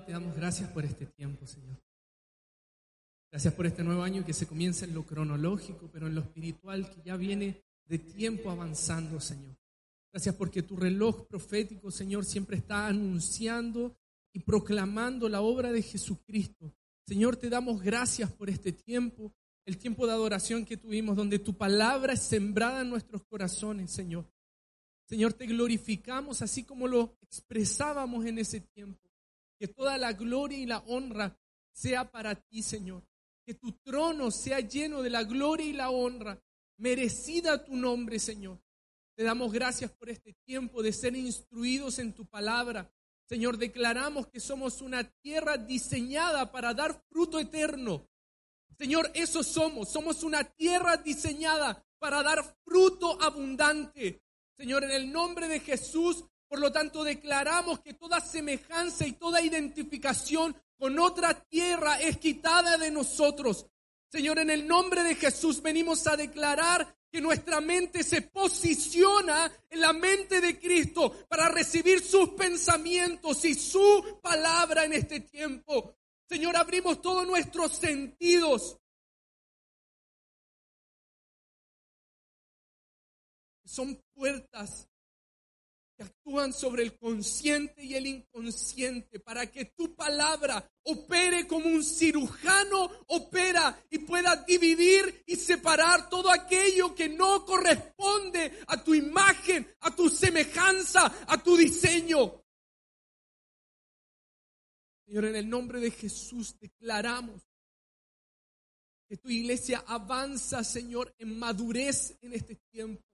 Te damos gracias por este tiempo, Señor. Gracias por este nuevo año que se comienza en lo cronológico, pero en lo espiritual que ya viene de tiempo avanzando, Señor. Gracias porque tu reloj profético, Señor, siempre está anunciando y proclamando la obra de Jesucristo. Señor, te damos gracias por este tiempo, el tiempo de adoración que tuvimos, donde tu palabra es sembrada en nuestros corazones, Señor. Señor, te glorificamos así como lo expresábamos en ese tiempo. Que toda la gloria y la honra sea para ti, Señor. Que tu trono sea lleno de la gloria y la honra. Merecida tu nombre, Señor. Te damos gracias por este tiempo de ser instruidos en tu palabra. Señor, declaramos que somos una tierra diseñada para dar fruto eterno. Señor, eso somos. Somos una tierra diseñada para dar fruto abundante. Señor, en el nombre de Jesús, por lo tanto, declaramos que toda semejanza y toda identificación con otra tierra es quitada de nosotros. Señor, en el nombre de Jesús venimos a declarar que nuestra mente se posiciona en la mente de Cristo para recibir sus pensamientos y su palabra en este tiempo. Señor, abrimos todos nuestros sentidos. Son puertas actúan sobre el consciente y el inconsciente para que tu palabra opere como un cirujano opera y pueda dividir y separar todo aquello que no corresponde a tu imagen, a tu semejanza, a tu diseño. Señor, en el nombre de Jesús declaramos que tu iglesia avanza, Señor, en madurez en este tiempo.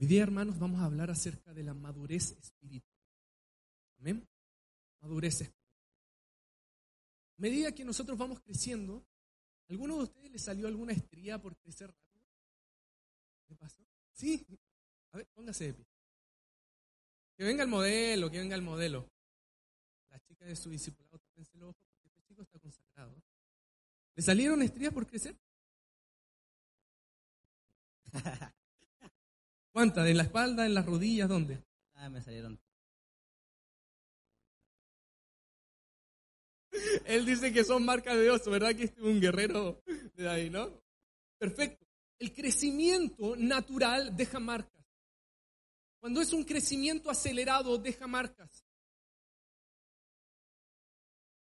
Hoy día, hermanos, vamos a hablar acerca de la madurez espiritual. Amén. Madurez espiritual. A medida que nosotros vamos creciendo, ¿a alguno de ustedes le salió alguna estría por crecer rápido? ¿Qué pasó? Sí. A ver, póngase de pie. Que venga el modelo, que venga el modelo. La chica de su discipulado, tápense el ojo porque este chico está consagrado. ¿Le salieron estrías por crecer? ¿Cuántas? ¿En la espalda, en las rodillas? ¿Dónde? Ah, me salieron. Él dice que son marcas de Dios, ¿verdad? Que es un guerrero de ahí, ¿no? Perfecto. El crecimiento natural deja marcas. Cuando es un crecimiento acelerado, deja marcas.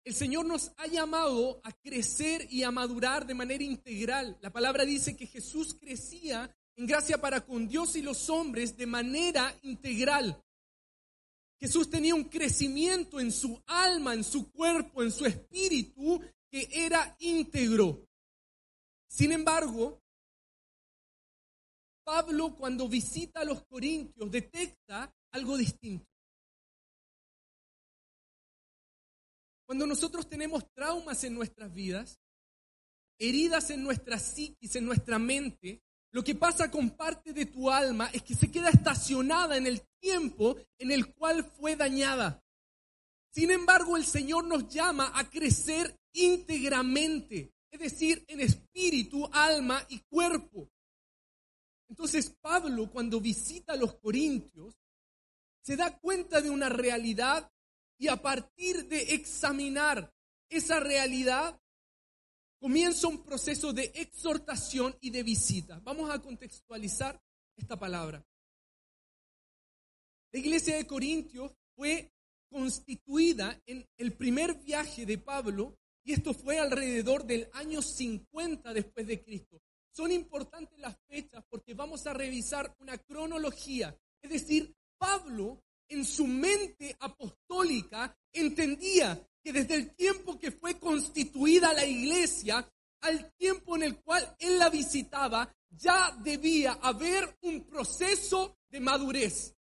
El Señor nos ha llamado a crecer y a madurar de manera integral. La palabra dice que Jesús crecía en gracia para con Dios y los hombres de manera integral. Jesús tenía un crecimiento en su alma, en su cuerpo, en su espíritu, que era íntegro. Sin embargo, Pablo cuando visita a los corintios detecta algo distinto. Cuando nosotros tenemos traumas en nuestras vidas, heridas en nuestra psiquis, en nuestra mente, lo que pasa con parte de tu alma es que se queda estacionada en el tiempo en el cual fue dañada. Sin embargo, el Señor nos llama a crecer íntegramente, es decir, en espíritu, alma y cuerpo. Entonces Pablo, cuando visita a los corintios, se da cuenta de una realidad y a partir de examinar esa realidad, comienza un proceso de exhortación y de visita. Vamos a contextualizar esta palabra. La iglesia de Corintios fue constituida en el primer viaje de Pablo y esto fue alrededor del año 50 después de Cristo. Son importantes las fechas porque vamos a revisar una cronología. Es decir, Pablo en su mente apostólica entendía que desde el tiempo que fue constituida la iglesia al tiempo en el cual él la visitaba, ya debía haber un proceso de madurez.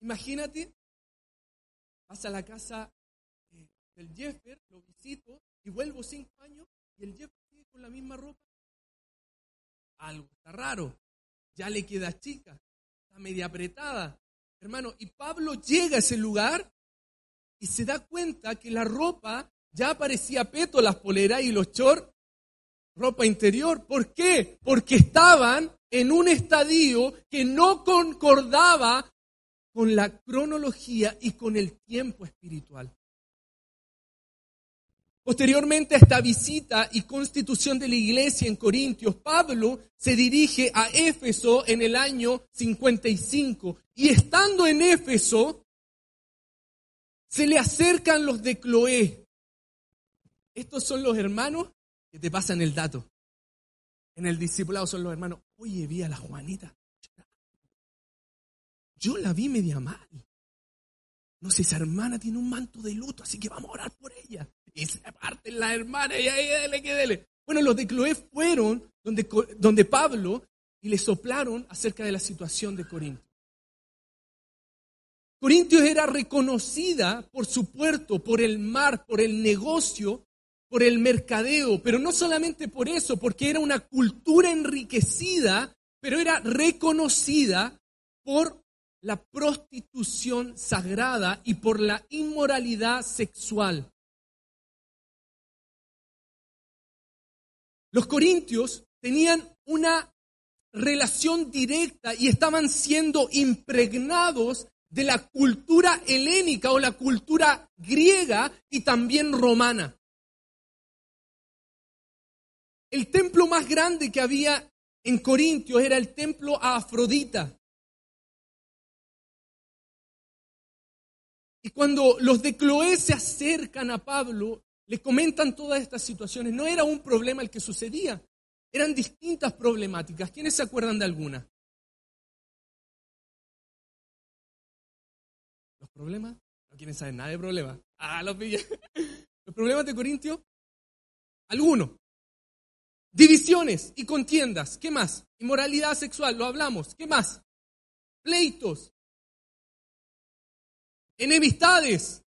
Imagínate, vas a la casa eh, del Jeffer, lo visito y vuelvo cinco años y el Jeffer sigue con la misma ropa. Algo está raro, ya le queda chica, está media apretada. Hermano, y Pablo llega a ese lugar y se da cuenta que la ropa ya aparecía peto, las poleras y los shorts, ropa interior. ¿Por qué? Porque estaban en un estadio que no concordaba con la cronología y con el tiempo espiritual. Posteriormente a esta visita y constitución de la iglesia en Corintios, Pablo se dirige a Éfeso en el año 55 y estando en Éfeso, se le acercan los de Cloé. Estos son los hermanos que te pasan el dato. En el discipulado son los hermanos. Oye, vi a la Juanita. Yo la vi media mal. No sé, esa hermana tiene un manto de luto, así que vamos a orar por ella y se parten las hermanas y ahí dele que dele. Bueno, los de Cloé fueron donde, donde Pablo y le soplaron acerca de la situación de Corinto. Corintios era reconocida por su puerto, por el mar, por el negocio, por el mercadeo, pero no solamente por eso, porque era una cultura enriquecida, pero era reconocida por la prostitución sagrada y por la inmoralidad sexual. Los corintios tenían una relación directa y estaban siendo impregnados de la cultura helénica o la cultura griega y también romana. El templo más grande que había en Corintios era el templo a Afrodita. Y cuando los de Cloé se acercan a Pablo, le comentan todas estas situaciones. No era un problema el que sucedía, eran distintas problemáticas. ¿Quiénes se acuerdan de alguna? Problemas? No quieren saber nada de problemas. Ah, los pillé. ¿Los problemas de Corintio? Algunos. Divisiones y contiendas. ¿Qué más? Inmoralidad sexual, lo hablamos. ¿Qué más? Pleitos. Enemistades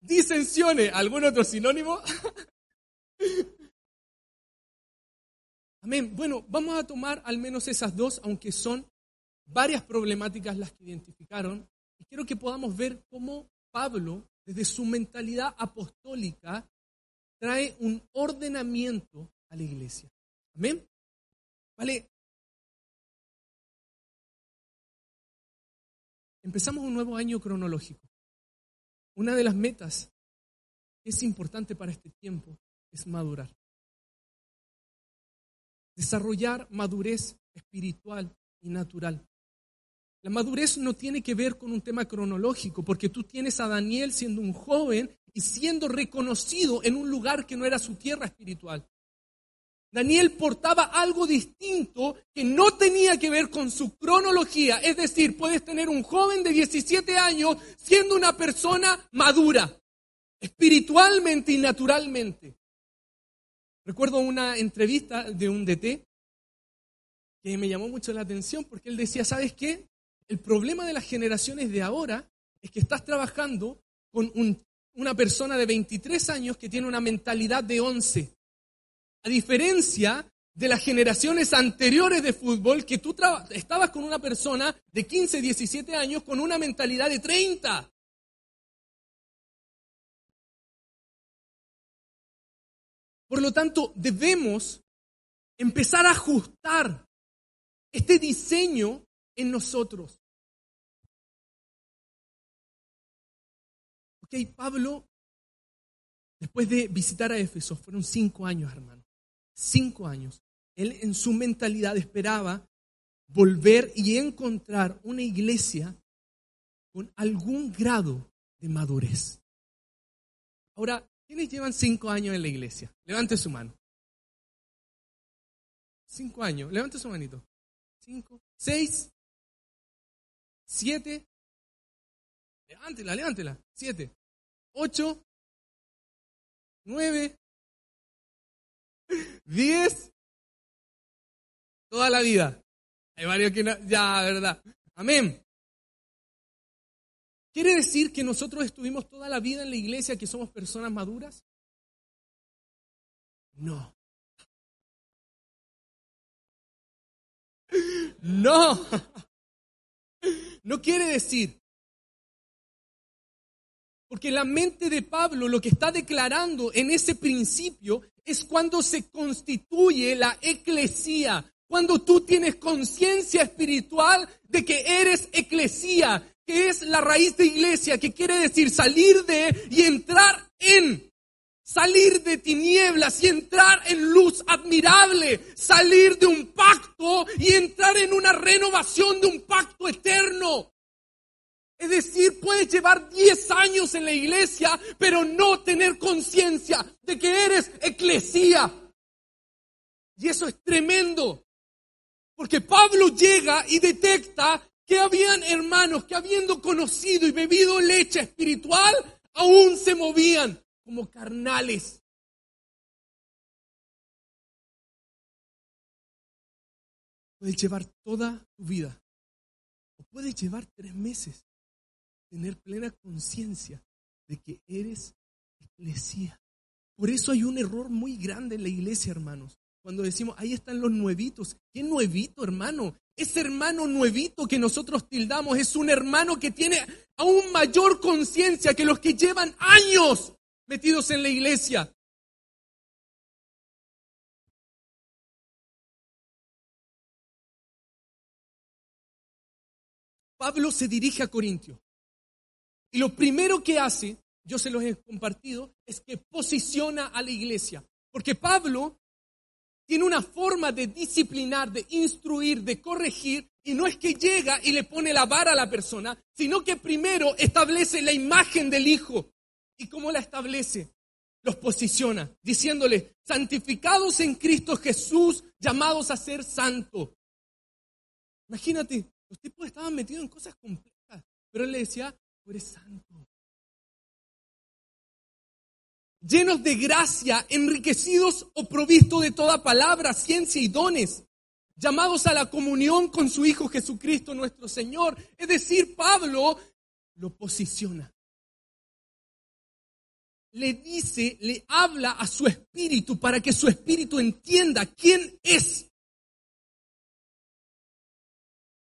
disensiones. ¿Algún otro sinónimo? Amén. Bueno, vamos a tomar al menos esas dos, aunque son varias problemáticas las que identificaron. Y quiero que podamos ver cómo Pablo, desde su mentalidad apostólica, trae un ordenamiento a la iglesia. Amén. Vale. Empezamos un nuevo año cronológico. Una de las metas que es importante para este tiempo es madurar. Desarrollar madurez espiritual y natural. La madurez no tiene que ver con un tema cronológico, porque tú tienes a Daniel siendo un joven y siendo reconocido en un lugar que no era su tierra espiritual. Daniel portaba algo distinto que no tenía que ver con su cronología. Es decir, puedes tener un joven de 17 años siendo una persona madura, espiritualmente y naturalmente. Recuerdo una entrevista de un DT que me llamó mucho la atención porque él decía, ¿sabes qué? El problema de las generaciones de ahora es que estás trabajando con una persona de 23 años que tiene una mentalidad de 11 a diferencia de las generaciones anteriores de fútbol, que tú estabas con una persona de 15, 17 años con una mentalidad de 30. Por lo tanto, debemos empezar a ajustar este diseño en nosotros. Ok, Pablo, después de visitar a Éfeso, fueron cinco años, hermano cinco años, él en su mentalidad esperaba volver y encontrar una iglesia con algún grado de madurez. Ahora, ¿quiénes llevan cinco años en la iglesia? Levante su mano. Cinco años, levante su manito. Cinco, seis, siete, levántela, levántela. Siete, ocho, nueve, Diez. Toda la vida. Hay varios que no, ya, verdad. Amén. ¿Quiere decir que nosotros estuvimos toda la vida en la iglesia, que somos personas maduras? No. No. No quiere decir. Porque la mente de Pablo lo que está declarando en ese principio es cuando se constituye la eclesía, cuando tú tienes conciencia espiritual de que eres eclesía, que es la raíz de iglesia, que quiere decir salir de y entrar en, salir de tinieblas y entrar en luz admirable, salir de un pacto y entrar en una renovación de un pacto eterno. Es decir, puedes llevar 10 años en la iglesia, pero no tener conciencia de que eres eclesía. Y eso es tremendo. Porque Pablo llega y detecta que habían hermanos que habiendo conocido y bebido leche espiritual, aún se movían como carnales. Puedes llevar toda tu vida, o puedes llevar tres meses, tener plena conciencia de que eres iglesia. Por eso hay un error muy grande en la iglesia, hermanos. Cuando decimos, ahí están los nuevitos. ¿Qué nuevito, hermano? Ese hermano nuevito que nosotros tildamos es un hermano que tiene aún mayor conciencia que los que llevan años metidos en la iglesia. Pablo se dirige a Corintio. Y lo primero que hace, yo se los he compartido, es que posiciona a la iglesia. Porque Pablo tiene una forma de disciplinar, de instruir, de corregir, y no es que llega y le pone la vara a la persona, sino que primero establece la imagen del Hijo. ¿Y cómo la establece? Los posiciona, diciéndole, santificados en Cristo Jesús, llamados a ser santo. Imagínate, los tipos estaban metidos en cosas complejas, pero él le decía, tú eres santo llenos de gracia, enriquecidos o provistos de toda palabra, ciencia y dones, llamados a la comunión con su Hijo Jesucristo nuestro Señor. Es decir, Pablo lo posiciona. Le dice, le habla a su espíritu para que su espíritu entienda quién es.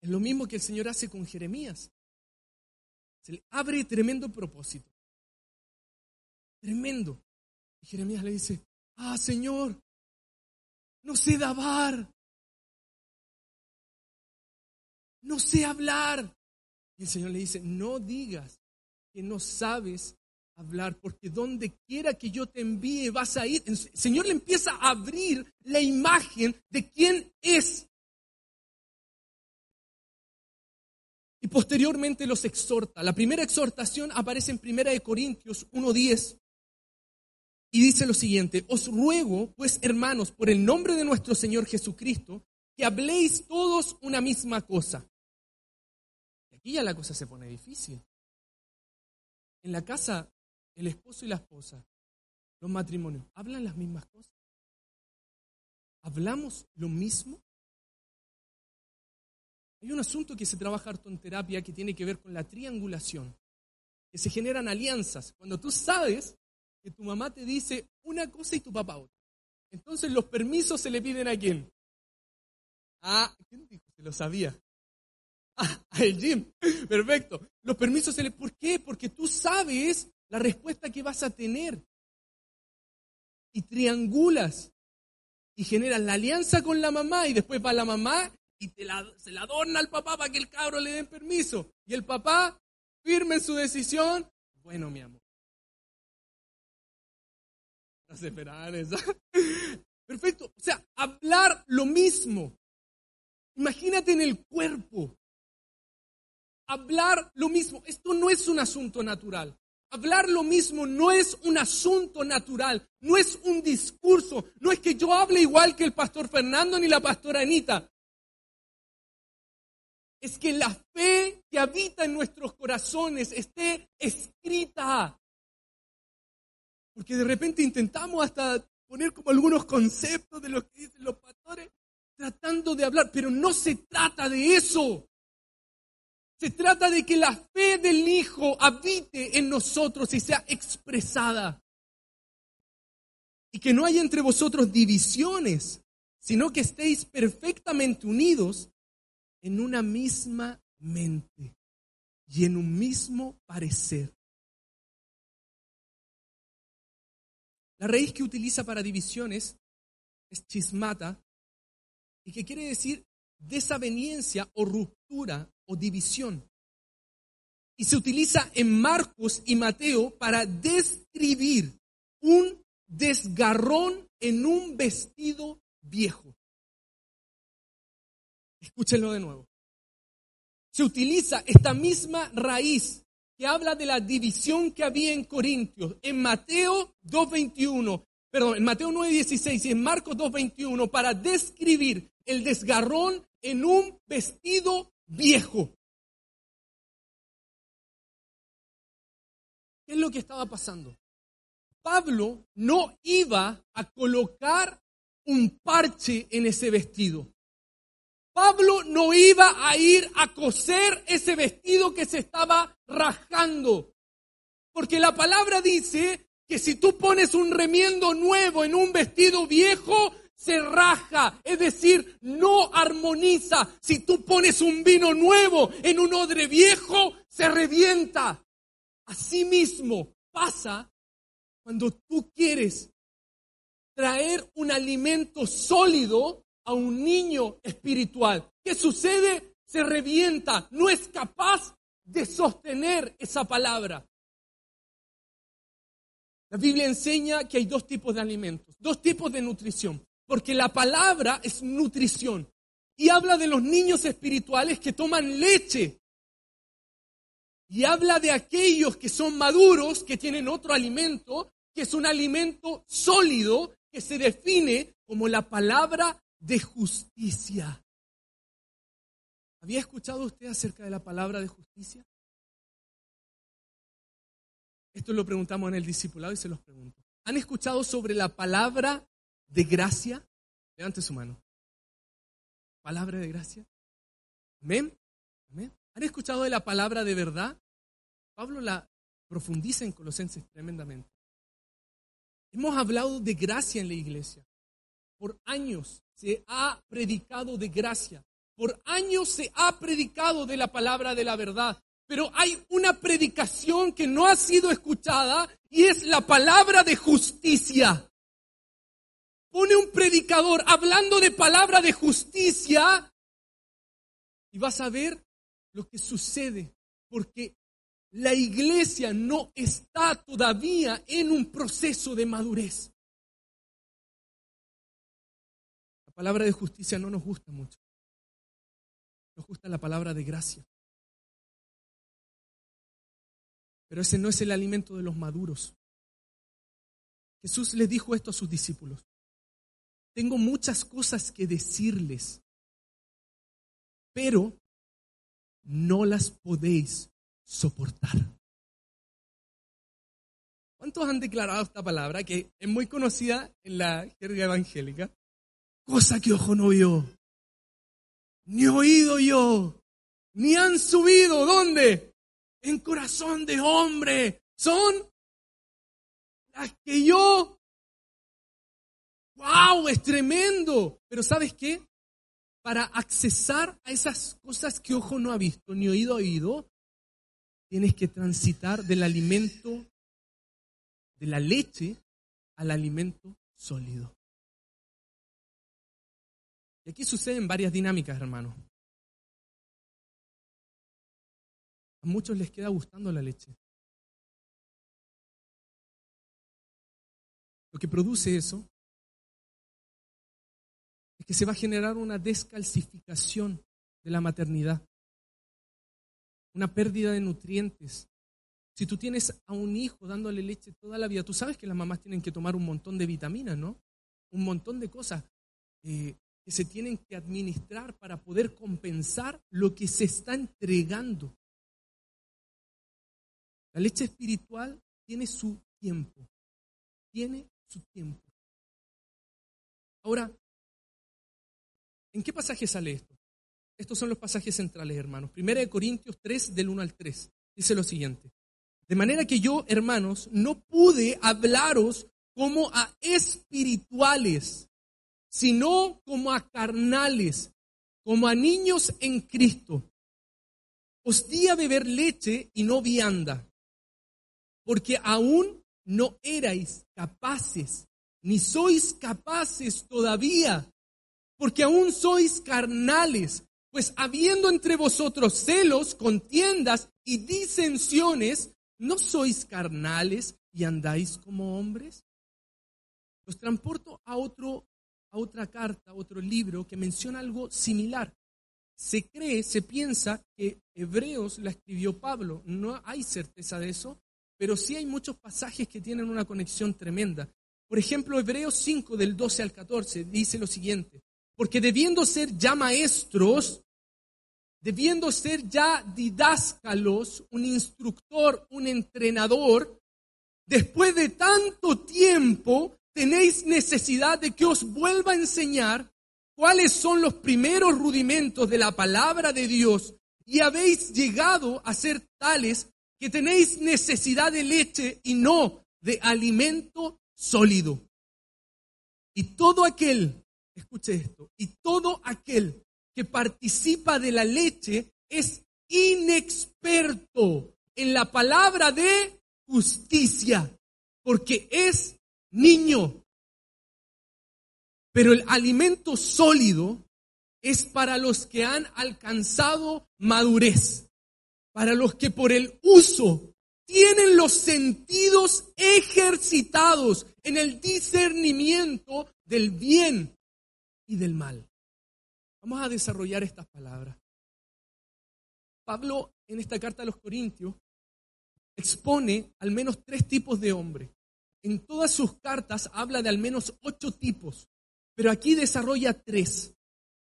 Es lo mismo que el Señor hace con Jeremías. Se le abre tremendo propósito. Tremendo. Y Jeremías le dice, ah, Señor, no sé dabar, no sé hablar. Y el Señor le dice, no digas que no sabes hablar, porque donde quiera que yo te envíe vas a ir. El Señor le empieza a abrir la imagen de quién es. Y posteriormente los exhorta. La primera exhortación aparece en 1 Corintios 1.10. Y dice lo siguiente, os ruego, pues hermanos, por el nombre de nuestro Señor Jesucristo, que habléis todos una misma cosa. Y aquí ya la cosa se pone difícil. En la casa, el esposo y la esposa, los matrimonios, ¿hablan las mismas cosas? ¿Hablamos lo mismo? Hay un asunto que se trabaja harto en terapia que tiene que ver con la triangulación, que se generan alianzas. Cuando tú sabes que tu mamá te dice una cosa y tu papá otra. Entonces los permisos se le piden a quién? Ah, ¿quién dijo? Se lo sabía. Ah, a el Jim. Perfecto. Los permisos se le... ¿Por qué? Porque tú sabes la respuesta que vas a tener. Y triangulas. Y generas la alianza con la mamá y después va la mamá y te la, se la adorna al papá para que el cabro le den permiso. Y el papá firme su decisión. Bueno, mi amor. Perfecto. O sea, hablar lo mismo. Imagínate en el cuerpo. Hablar lo mismo. Esto no es un asunto natural. Hablar lo mismo no es un asunto natural, no es un discurso, no es que yo hable igual que el pastor Fernando ni la pastora Anita. Es que la fe que habita en nuestros corazones esté escrita porque de repente intentamos hasta poner como algunos conceptos de lo que dicen los pastores, tratando de hablar, pero no se trata de eso. Se trata de que la fe del Hijo habite en nosotros y sea expresada. Y que no haya entre vosotros divisiones, sino que estéis perfectamente unidos en una misma mente y en un mismo parecer. La raíz que utiliza para divisiones es chismata, y que quiere decir desaveniencia o ruptura o división. Y se utiliza en Marcos y Mateo para describir un desgarrón en un vestido viejo. Escúchenlo de nuevo. Se utiliza esta misma raíz que habla de la división que había en Corintios, en Mateo 2.21, perdón, en Mateo 9.16 y en Marcos 2.21 para describir el desgarrón en un vestido viejo. ¿Qué es lo que estaba pasando? Pablo no iba a colocar un parche en ese vestido. Pablo no iba a ir a coser ese vestido que se estaba rajando. Porque la palabra dice que si tú pones un remiendo nuevo en un vestido viejo, se raja, es decir, no armoniza. Si tú pones un vino nuevo en un odre viejo, se revienta. Asimismo pasa cuando tú quieres traer un alimento sólido a un niño espiritual. ¿Qué sucede? Se revienta, no es capaz de sostener esa palabra. La Biblia enseña que hay dos tipos de alimentos, dos tipos de nutrición, porque la palabra es nutrición y habla de los niños espirituales que toman leche y habla de aquellos que son maduros, que tienen otro alimento, que es un alimento sólido, que se define como la palabra de justicia. ¿Había escuchado usted acerca de la palabra de justicia? Esto lo preguntamos en el discipulado y se los pregunto. ¿Han escuchado sobre la palabra de gracia? Levante su mano. ¿Palabra de gracia? Amén. Amén. ¿Han escuchado de la palabra de verdad? Pablo la profundiza en Colosenses tremendamente. Hemos hablado de gracia en la iglesia. Por años se ha predicado de gracia. Por años se ha predicado de la palabra de la verdad. Pero hay una predicación que no ha sido escuchada y es la palabra de justicia. Pone un predicador hablando de palabra de justicia y vas a ver lo que sucede, porque la iglesia no está todavía en un proceso de madurez. La palabra de justicia no nos gusta mucho. Nos gusta la palabra de gracia. Pero ese no es el alimento de los maduros. Jesús les dijo esto a sus discípulos. Tengo muchas cosas que decirles, pero no las podéis soportar. ¿Cuántos han declarado esta palabra que es muy conocida en la jerga evangélica? Cosa que ojo no vio, ni oído yo, ni han subido, ¿dónde? En corazón de hombre. Son las que yo... ¡Wow! Es tremendo. Pero ¿sabes qué? Para accesar a esas cosas que ojo no ha visto, ni oído ha oído, tienes que transitar del alimento, de la leche, al alimento sólido. Y aquí suceden varias dinámicas, hermanos. A muchos les queda gustando la leche. Lo que produce eso es que se va a generar una descalcificación de la maternidad una pérdida de nutrientes. Si tú tienes a un hijo dándole leche toda la vida, tú sabes que las mamás tienen que tomar un montón de vitaminas, ¿no? Un montón de cosas eh, que se tienen que administrar para poder compensar lo que se está entregando. La leche espiritual tiene su tiempo, tiene su tiempo. Ahora, ¿en qué pasaje sale esto? Estos son los pasajes centrales, hermanos. Primera de Corintios 3, del 1 al 3. Dice lo siguiente. De manera que yo, hermanos, no pude hablaros como a espirituales, sino como a carnales, como a niños en Cristo. Os di a beber leche y no vianda, porque aún no erais capaces, ni sois capaces todavía, porque aún sois carnales, pues habiendo entre vosotros celos, contiendas y disensiones, ¿no sois carnales y andáis como hombres? Los transporto a otro a otra carta, a otro libro que menciona algo similar. Se cree, se piensa que Hebreos la escribió Pablo. No hay certeza de eso, pero sí hay muchos pasajes que tienen una conexión tremenda. Por ejemplo, Hebreos 5 del 12 al 14 dice lo siguiente, porque debiendo ser ya maestros, debiendo ser ya didáscalos, un instructor, un entrenador, después de tanto tiempo, tenéis necesidad de que os vuelva a enseñar cuáles son los primeros rudimentos de la palabra de Dios y habéis llegado a ser tales que tenéis necesidad de leche y no de alimento sólido. Y todo aquel, escuche esto, y todo aquel que participa de la leche es inexperto en la palabra de justicia, porque es niño. Pero el alimento sólido es para los que han alcanzado madurez, para los que por el uso tienen los sentidos ejercitados en el discernimiento del bien y del mal. Vamos a desarrollar estas palabras. Pablo en esta carta a los Corintios expone al menos tres tipos de hombres en todas sus cartas habla de al menos ocho tipos, pero aquí desarrolla tres.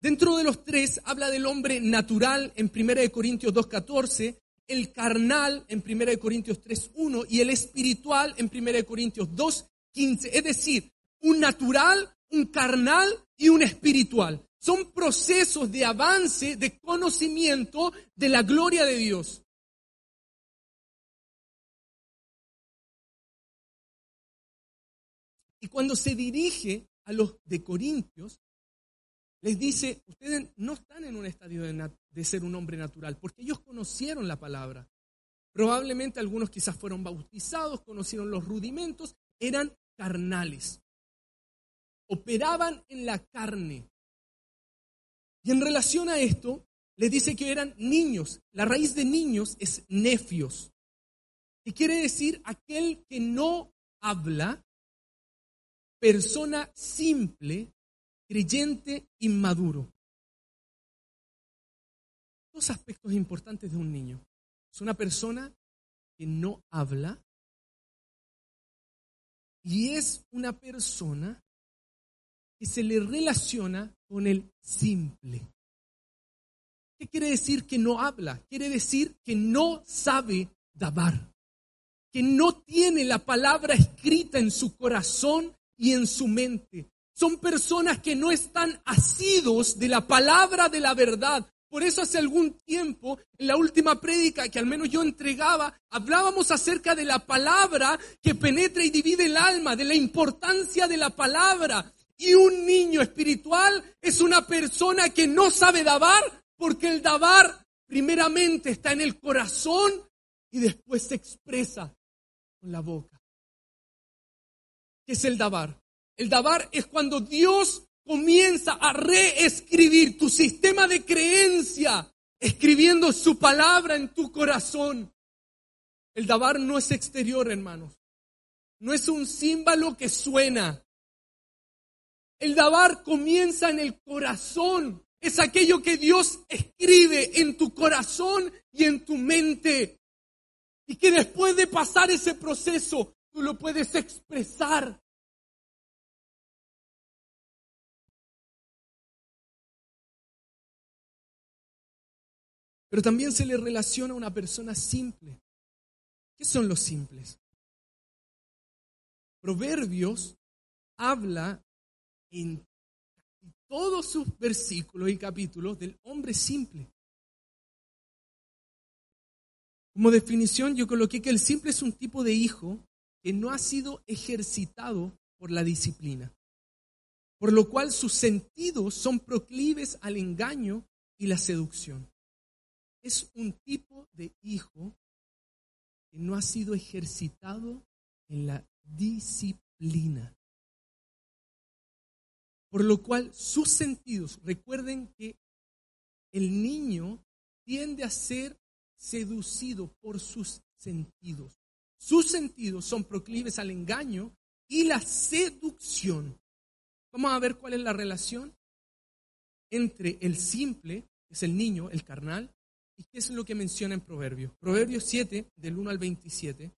Dentro de los tres habla del hombre natural en 1 Corintios 2.14, el carnal en 1 Corintios 3.1 y el espiritual en 1 Corintios 2.15. Es decir, un natural, un carnal y un espiritual. Son procesos de avance, de conocimiento de la gloria de Dios. Y cuando se dirige a los de Corintios, les dice, ustedes no están en un estadio de, ser un hombre natural, porque ellos conocieron la palabra. Probablemente algunos quizás fueron bautizados, conocieron los rudimentos, eran carnales. Operaban en la carne. Y en relación a esto, les dice que eran niños. La raíz de niños es nefios, que quiere decir aquel que no habla persona simple, creyente, inmaduro. Dos aspectos importantes de un niño. Es una persona que no habla y es una persona que se le relaciona con el simple. ¿Qué quiere decir que no habla? Quiere decir que no sabe dabar, que no tiene la palabra escrita en su corazón y en su mente. Son personas que no están asidos de la palabra de la verdad. Por eso hace algún tiempo, en la última prédica que al menos yo entregaba, hablábamos acerca de la palabra que penetra y divide el alma, de la importancia de la palabra. Y un niño espiritual es una persona que no sabe dabar, porque el dabar primeramente está en el corazón y después se expresa con la boca. ¿Qué es el Dabar? El Dabar es cuando Dios comienza a reescribir tu sistema de creencia, escribiendo su palabra en tu corazón. El Dabar no es exterior, hermanos. No es un símbolo que suena. El Dabar comienza en el corazón. Es aquello que Dios escribe en tu corazón y en tu mente. Y que después de pasar ese proceso, tú lo puedes expresar. Pero también se le relaciona a una persona simple. ¿Qué son los simples? Proverbios habla en todos sus versículos y capítulos del hombre simple. Como definición yo coloqué que el simple es un tipo de hijo que no ha sido ejercitado por la disciplina, por lo cual sus sentidos son proclives al engaño y la seducción. Es un tipo de hijo que no ha sido ejercitado en la disciplina. Por lo cual sus sentidos, recuerden que el niño tiende a ser seducido por sus sentidos. Sus sentidos son proclives al engaño y la seducción. Vamos a ver cuál es la relación entre el simple, que es el niño, el carnal, y qué es lo que menciona en Proverbios. Proverbios 7, del 1 al 27.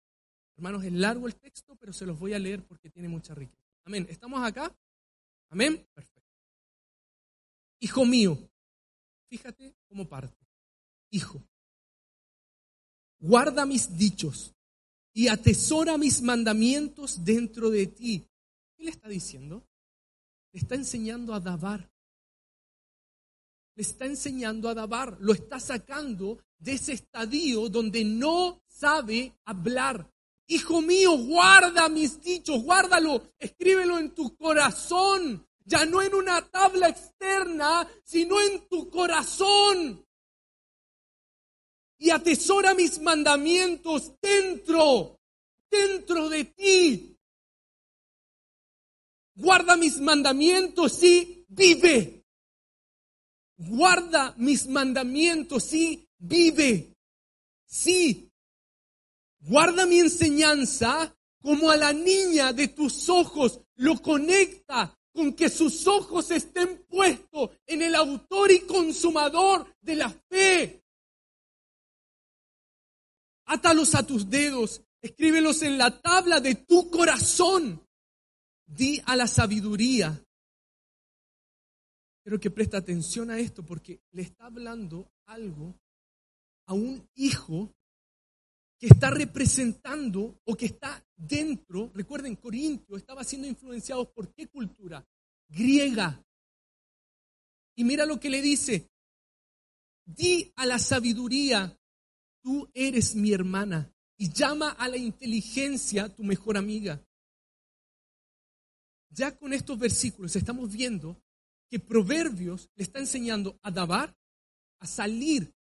Hermanos, es largo el texto, pero se los voy a leer porque tiene mucha riqueza. Amén. ¿Estamos acá? Amén. Perfecto. Hijo mío, fíjate cómo parte. Hijo, guarda mis dichos y atesora mis mandamientos dentro de ti. ¿Qué le está diciendo? Le está enseñando a dabar. Le está enseñando a dabar. Lo está sacando de ese estadio donde no sabe hablar. Hijo mío, guarda mis dichos, guárdalo, escríbelo en tu corazón, ya no en una tabla externa, sino en tu corazón. Y atesora mis mandamientos dentro, dentro de ti. Guarda mis mandamientos y vive. Guarda mis mandamientos y vive. Sí, Guarda mi enseñanza como a la niña de tus ojos. Lo conecta con que sus ojos estén puestos en el autor y consumador de la fe. Átalos a tus dedos, escríbelos en la tabla de tu corazón. Di a la sabiduría. Quiero que preste atención a esto porque le está hablando algo a un hijo que está representando o que está dentro, recuerden, Corintio estaba siendo influenciado por qué cultura? Griega. Y mira lo que le dice, di a la sabiduría, tú eres mi hermana, y llama a la inteligencia tu mejor amiga. Ya con estos versículos estamos viendo que Proverbios le está enseñando a Dabar a salir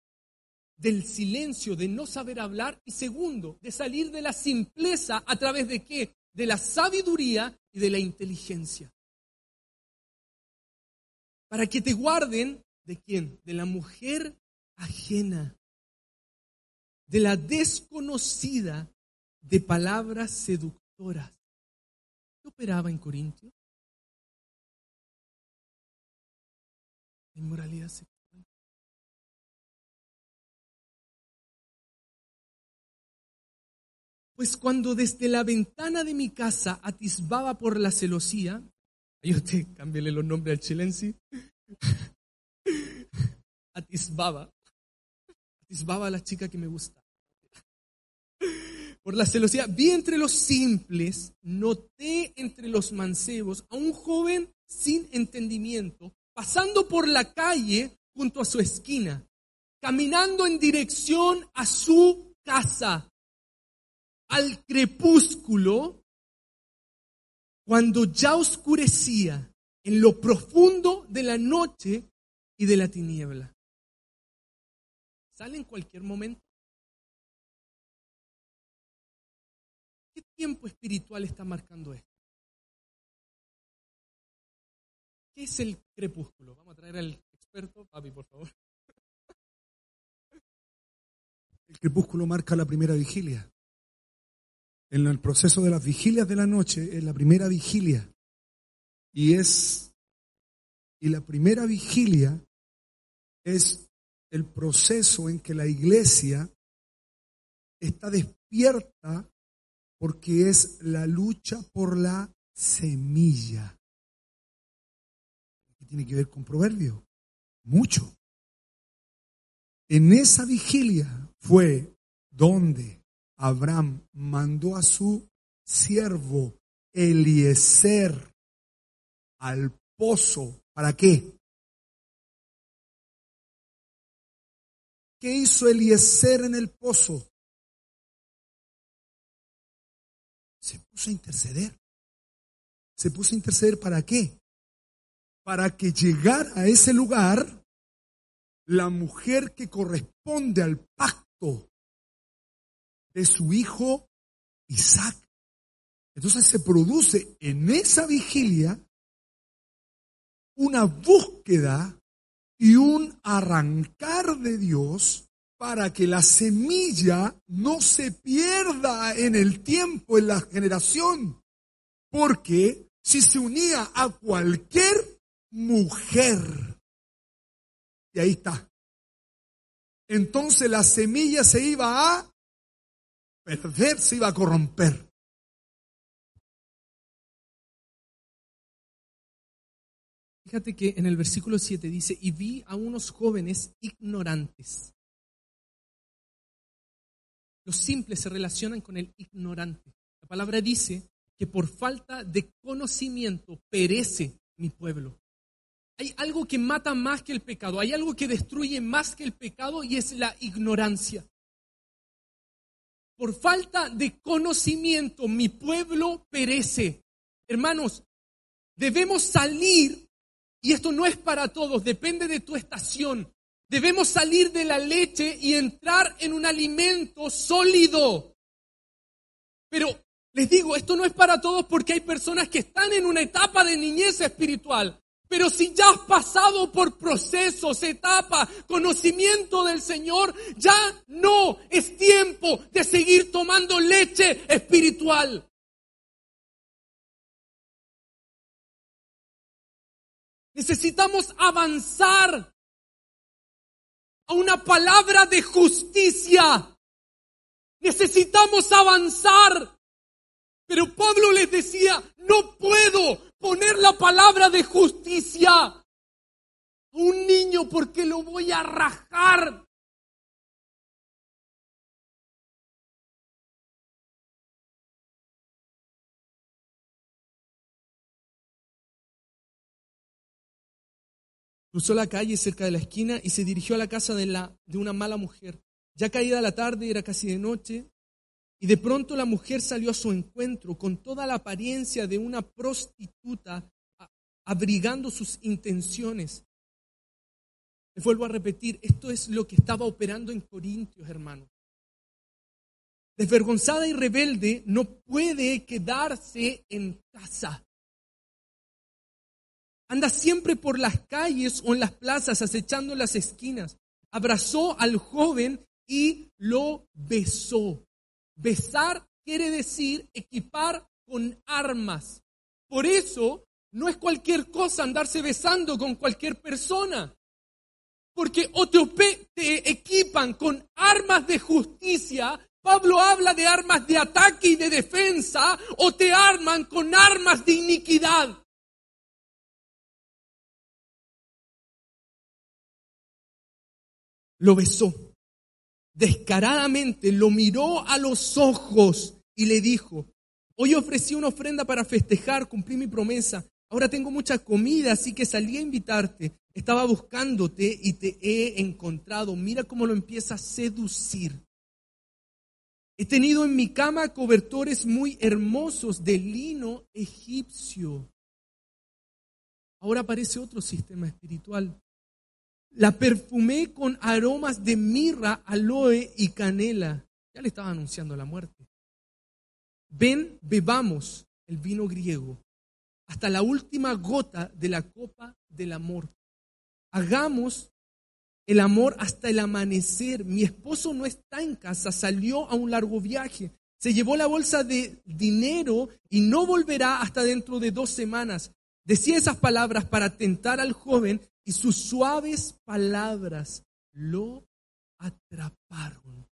del silencio, de no saber hablar, y segundo, de salir de la simpleza a través de qué? De la sabiduría y de la inteligencia. Para que te guarden de quién? De la mujer ajena, de la desconocida de palabras seductoras. ¿Qué operaba en Corintio? Inmoralidad sexual. Pues cuando desde la ventana de mi casa atisbaba por la celosía, yo te cambié los nombres al chilensi, atisbaba, atisbaba a la chica que me gusta. Por la celosía, vi entre los simples, noté entre los mancebos a un joven sin entendimiento, pasando por la calle junto a su esquina, caminando en dirección a su casa al crepúsculo, cuando ya oscurecía en lo profundo de la noche y de la tiniebla. ¿Sale en cualquier momento? ¿Qué tiempo espiritual está marcando esto? ¿Qué es el crepúsculo? Vamos a traer al experto, papi, por favor. El crepúsculo marca la primera vigilia en el proceso de las vigilias de la noche, en la primera vigilia. Y es, y la primera vigilia es el proceso en que la iglesia está despierta porque es la lucha por la semilla. ¿Qué tiene que ver con proverbio? Mucho. En esa vigilia fue donde Abraham mandó a su siervo Eliezer al pozo. ¿Para qué? ¿Qué hizo Eliezer en el pozo? Se puso a interceder. Se puso a interceder para qué? Para que llegara a ese lugar la mujer que corresponde al pacto de su hijo Isaac. Entonces se produce en esa vigilia una búsqueda y un arrancar de Dios para que la semilla no se pierda en el tiempo, en la generación. Porque si se unía a cualquier mujer, y ahí está, entonces la semilla se iba a perder, se iba a corromper. Fíjate que en el versículo 7 dice, y vi a unos jóvenes ignorantes. Los simples se relacionan con el ignorante. La palabra dice que por falta de conocimiento perece mi pueblo. Hay algo que mata más que el pecado, hay algo que destruye más que el pecado y es la ignorancia. Por falta de conocimiento mi pueblo perece. Hermanos, debemos salir y esto no es para todos, depende de tu estación. Debemos salir de la leche y entrar en un alimento sólido. Pero les digo, esto no es para todos porque hay personas que están en una etapa de niñez espiritual. Pero si ya has pasado por procesos, etapas, conocimiento del Señor, ya no es tiempo de seguir tomando leche espiritual. Necesitamos avanzar a una palabra de justicia. Necesitamos avanzar. Pero Pablo les decía, no puedo poner la palabra de justicia a un niño porque lo voy a rajar. Cruzó la calle cerca de la esquina y se dirigió a la casa de, de una mala mujer. Ya caída la tarde, era casi de noche, y de pronto la mujer salió a su encuentro con toda la apariencia de una prostituta, abrigando sus intenciones. Les vuelvo a repetir, esto es lo que estaba operando en Corintios, hermanos. Desvergonzada y rebelde no puede quedarse en casa. Anda siempre por las calles o en las plazas acechando las esquinas. Abrazó al joven y lo besó. Besar quiere decir equipar con armas. Por eso no es cualquier cosa andarse besando con cualquier persona. Porque o te, te equipan con armas de justicia, Pablo habla de armas de ataque y de defensa, o te arman con armas de iniquidad. lo besó. Descaradamente lo miró a los ojos y le dijo, hoy ofrecí una ofrenda para festejar, cumplí mi promesa. Ahora tengo mucha comida, así que salí a invitarte. Estaba buscándote y te he encontrado. Mira cómo lo empieza a seducir. He tenido en mi cama cobertores muy hermosos de lino egipcio. Ahora aparece otro sistema espiritual. La perfumé con aromas de mirra, aloe y canela. Ya le estaba anunciando la muerte. Ven, bebamos el vino griego hasta la última gota de la copa del amor. Hagamos el amor hasta el amanecer. Mi esposo no está en casa, salió a un largo viaje. Se llevó la bolsa de dinero y no volverá hasta dentro de dos semanas. Decía esas palabras para tentar al joven y sus suaves palabras lo atraparon.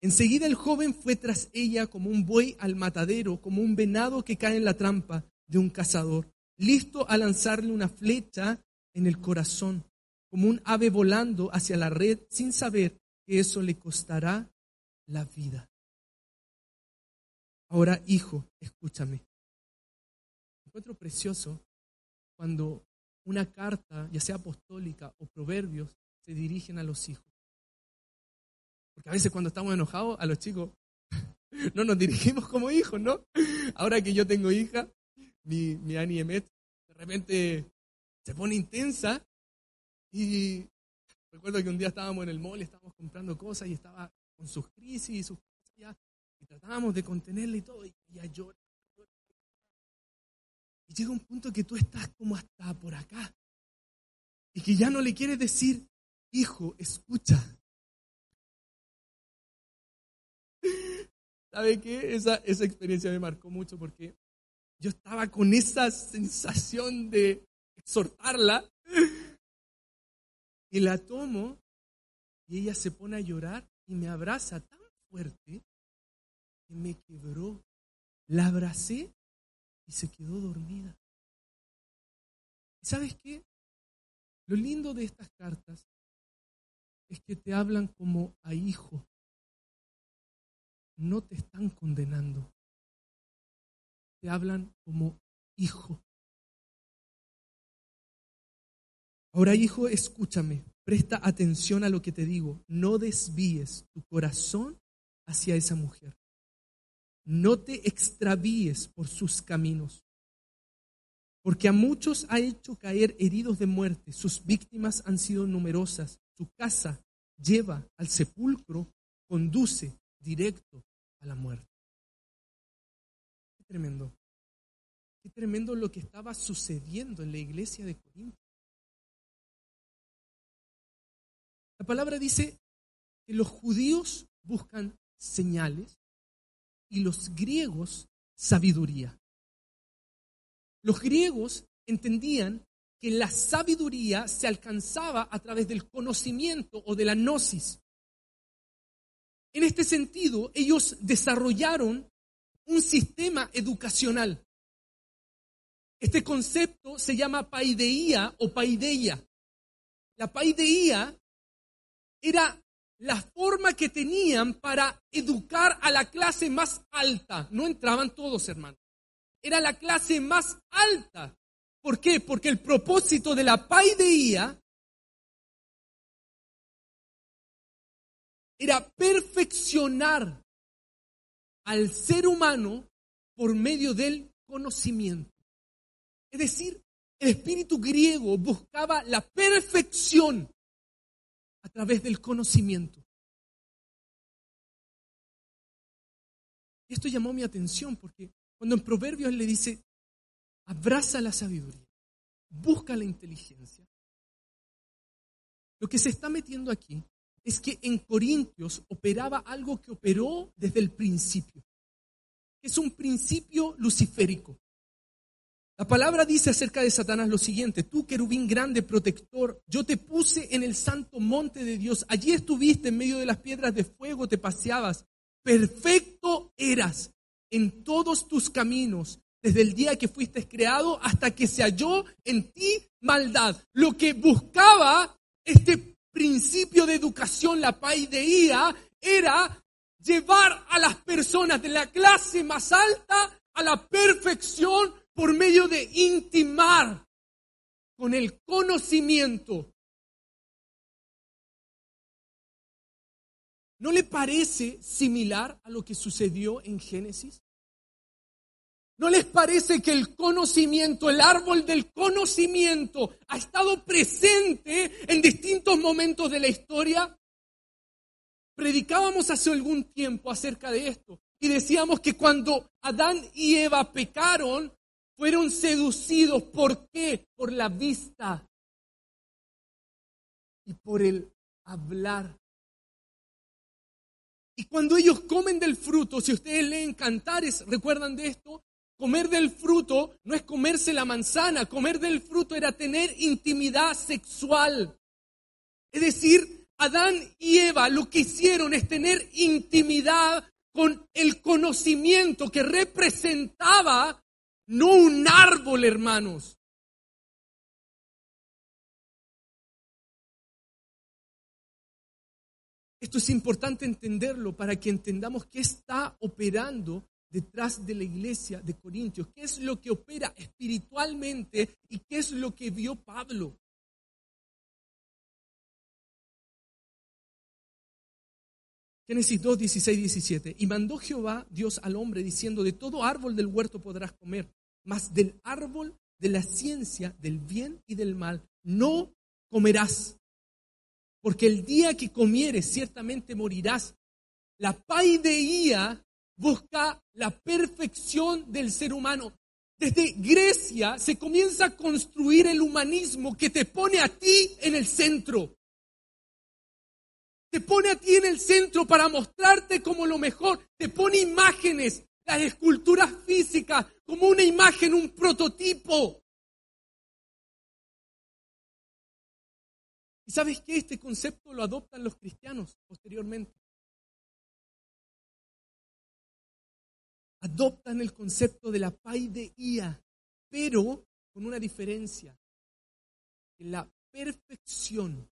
Enseguida el joven fue tras ella como un buey al matadero, como un venado que cae en la trampa de un cazador, listo a lanzarle una flecha en el corazón, como un ave volando hacia la red sin saber que eso le costará la vida. Ahora, hijo, escúchame. Encuentro precioso cuando una carta, ya sea apostólica o proverbios, se dirigen a los hijos. Porque a veces cuando estamos enojados, a los chicos no nos dirigimos como hijos, ¿no? Ahora que yo tengo hija, mi, mi Annie Emet, de repente se pone intensa y recuerdo que un día estábamos en el mall, estábamos comprando cosas y estaba con sus crisis y sus cosas ya, Y tratábamos de contenerla y todo, y ella llora. Y llega un punto que tú estás como hasta por acá. Y que ya no le quieres decir, hijo, escucha. ¿Sabe qué? Esa, esa experiencia me marcó mucho porque yo estaba con esa sensación de exhortarla y la tomo y ella se pone a llorar y me abraza tan fuerte que me quebró. La abracé y se quedó dormida. ¿Y sabes qué? Lo lindo de estas cartas es que te hablan como a hijo. No te están condenando. Te hablan como hijo. Ahora, hijo, escúchame. Presta atención a lo que te digo. No desvíes tu corazón hacia esa mujer. No te extravíes por sus caminos. Porque a muchos ha hecho caer heridos de muerte. Sus víctimas han sido numerosas. Su casa lleva al sepulcro, conduce directo a la muerte. Qué tremendo. Qué tremendo lo que estaba sucediendo en la iglesia de Corinto. La palabra dice que los judíos buscan señales y los griegos sabiduría. Los griegos entendían que la sabiduría se alcanzaba a través del conocimiento o de la gnosis. En este sentido, ellos desarrollaron un sistema educacional. Este concepto se llama paideía o paideia. La paideía era la forma que tenían para educar a la clase más alta. No entraban todos, hermanos. Era la clase más alta. ¿Por qué? Porque el propósito de la paideía era perfeccionar al ser humano por medio del conocimiento. Es decir, el espíritu griego buscaba la perfección a través del conocimiento. Esto llamó mi atención porque cuando en Proverbios le dice, abraza la sabiduría, busca la inteligencia, lo que se está metiendo aquí es que en Corintios operaba algo que operó desde el principio. Es un principio luciférico. La palabra dice acerca de Satanás lo siguiente, tú querubín grande, protector, yo te puse en el santo monte de Dios, allí estuviste en medio de las piedras de fuego, te paseabas, perfecto eras en todos tus caminos, desde el día que fuiste creado hasta que se halló en ti maldad. Lo que buscaba este principio de educación, la paideía, era llevar a las personas de la clase más alta a la perfección por medio de intimar con el conocimiento. ¿No le parece similar a lo que sucedió en Génesis? ¿No les parece que el conocimiento, el árbol del conocimiento, ha estado presente en distintos momentos de la historia? Predicábamos hace algún tiempo acerca de esto y decíamos que cuando Adán y Eva pecaron, fueron seducidos. ¿Por qué? Por la vista y por el hablar. Y cuando ellos comen del fruto, si ustedes leen cantares, ¿recuerdan de esto? Comer del fruto no es comerse la manzana, comer del fruto era tener intimidad sexual. Es decir, Adán y Eva lo que hicieron es tener intimidad con el conocimiento que representaba no un árbol, hermanos. Esto es importante entenderlo para que entendamos qué está operando detrás de la iglesia de Corintios, qué es lo que opera espiritualmente y qué es lo que vio Pablo. Génesis 2, 16, 17. Y mandó Jehová Dios al hombre diciendo, de todo árbol del huerto podrás comer, mas del árbol de la ciencia del bien y del mal no comerás, porque el día que comieres ciertamente morirás. La paideía busca la perfección del ser humano. Desde Grecia se comienza a construir el humanismo que te pone a ti en el centro. Te pone a ti en el centro para mostrarte como lo mejor. Te pone imágenes, las esculturas físicas, como una imagen, un prototipo. ¿Y sabes qué? Este concepto lo adoptan los cristianos posteriormente. Adoptan el concepto de la paideía, pero con una diferencia. La perfección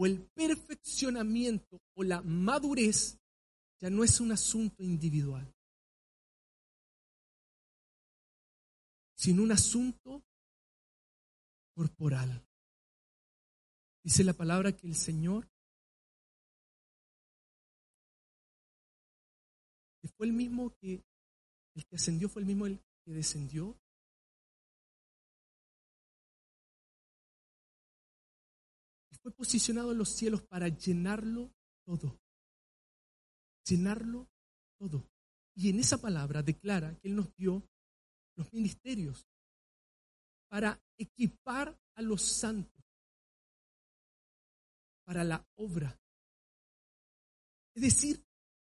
o el perfeccionamiento o la madurez ya no es un asunto individual, sino un asunto corporal. Dice la palabra que el Señor, que fue el mismo que, el que ascendió fue el mismo el que descendió. Posicionado en los cielos para llenarlo todo. Llenarlo todo. Y en esa palabra declara que Él nos dio los ministerios para equipar a los santos para la obra. Es decir,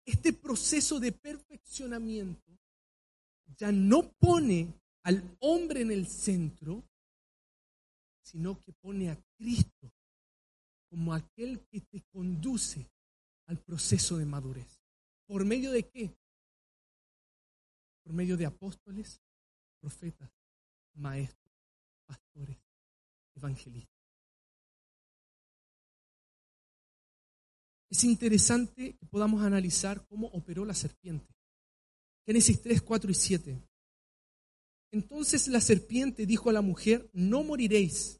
este proceso de perfeccionamiento ya no pone al hombre en el centro, sino que pone a Cristo como aquel que te conduce al proceso de madurez. ¿Por medio de qué? Por medio de apóstoles, profetas, maestros, pastores, evangelistas. es interesante que podamos analizar cómo operó la serpiente. Génesis 3, 4 y 7. Entonces la serpiente dijo a la mujer, no moriréis,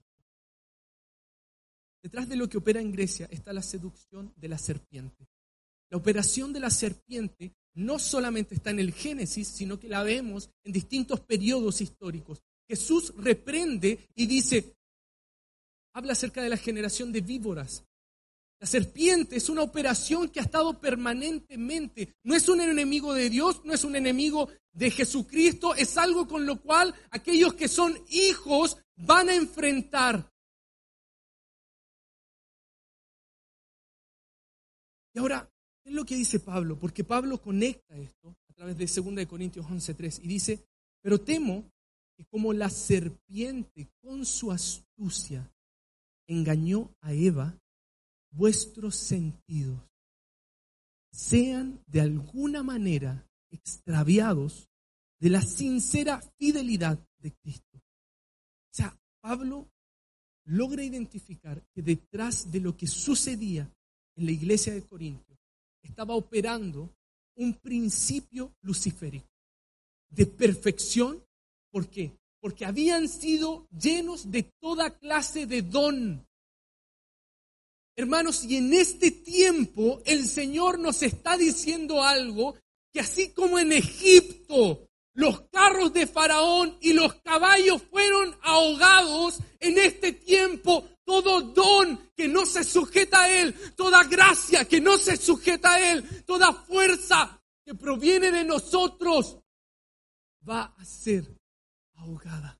Detrás de lo que opera en Grecia está la seducción de la serpiente. La operación de la serpiente no solamente está en el Génesis, sino que la vemos en distintos periodos históricos. Jesús reprende y dice, habla acerca de la generación de víboras, la serpiente es una operación que ha estado permanentemente. No es un enemigo de Dios, no es un enemigo de Jesucristo, es algo con lo cual aquellos que son hijos van a enfrentar. Y ahora, ¿qué es lo que dice Pablo? Porque Pablo conecta esto a través de 2 Corintios 11.3 y dice, pero temo que como la serpiente con su astucia engañó a Eva, vuestros sentidos sean de alguna manera extraviados de la sincera fidelidad de Cristo. O sea, Pablo logra identificar que detrás de lo que sucedía en la iglesia de Corinto estaba operando un principio luciférico de perfección. ¿Por qué? Porque habían sido llenos de toda clase de don Hermanos, y en este tiempo el Señor nos está diciendo algo que así como en Egipto los carros de Faraón y los caballos fueron ahogados, en este tiempo todo don que no se sujeta a Él, toda gracia que no se sujeta a Él, toda fuerza que proviene de nosotros va a ser ahogada.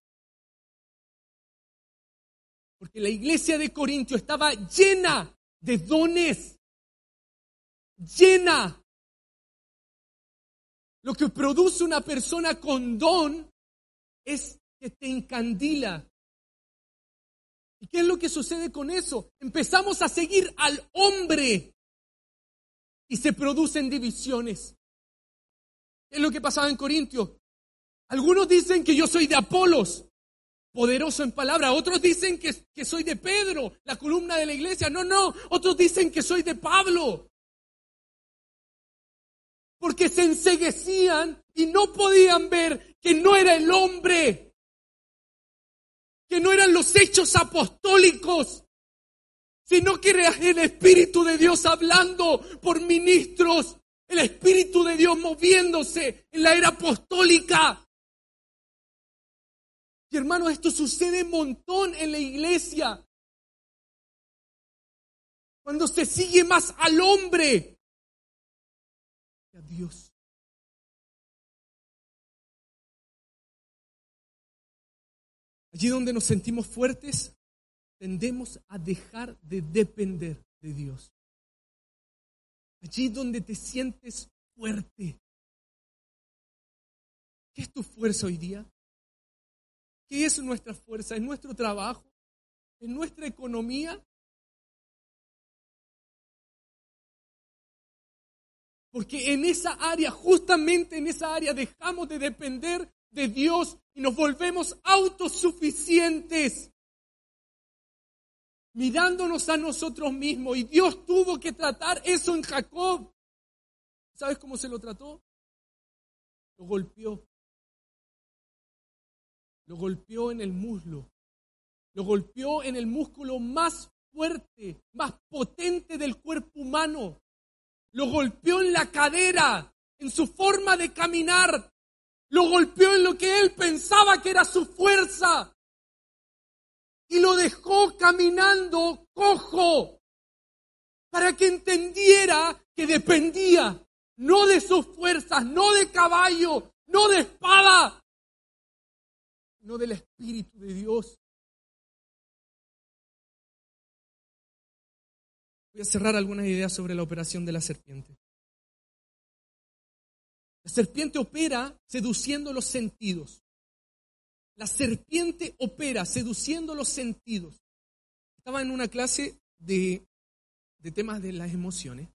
Porque la iglesia de Corintio estaba llena de dones. Llena. Lo que produce una persona con don es que te encandila. ¿Y qué es lo que sucede con eso? Empezamos a seguir al hombre y se producen divisiones. ¿Qué es lo que pasaba en Corintio? Algunos dicen que yo soy de Apolos, poderoso en palabra. Otros dicen que, que, soy de Pedro, la columna de la iglesia. No, no. Otros dicen que soy de Pablo. Porque se enseguecían y no podían ver que no era el hombre, que no eran los hechos apostólicos, sino que era el Espíritu de Dios hablando por ministros, el Espíritu de Dios moviéndose en la era apostólica. Y hermanos, esto sucede un montón en la iglesia. Cuando se sigue más al hombre que a Dios. Allí donde nos sentimos fuertes, tendemos a dejar de depender de Dios. Allí donde te sientes fuerte. ¿Qué es tu fuerza hoy día? ¿Qué es nuestra fuerza? ¿Es nuestro trabajo? ¿Es nuestra economía? Porque en esa área, justamente en esa área, dejamos de depender de Dios y nos volvemos autosuficientes, mirándonos a nosotros mismos. Y Dios tuvo que tratar eso en Jacob. ¿Sabes cómo se lo trató? Lo golpeó. Lo golpeó en el muslo. Lo golpeó en el músculo más fuerte, más potente del cuerpo humano. Lo golpeó en la cadera, en su forma de caminar. Lo golpeó en lo que él pensaba que era su fuerza. Y lo dejó caminando cojo para que entendiera que dependía no de sus fuerzas, no de caballo, no de espada, no del Espíritu de Dios. Voy a cerrar algunas ideas sobre la operación de la serpiente. La serpiente opera seduciendo los sentidos. La serpiente opera seduciendo los sentidos. Estaba en una clase de, de temas de las emociones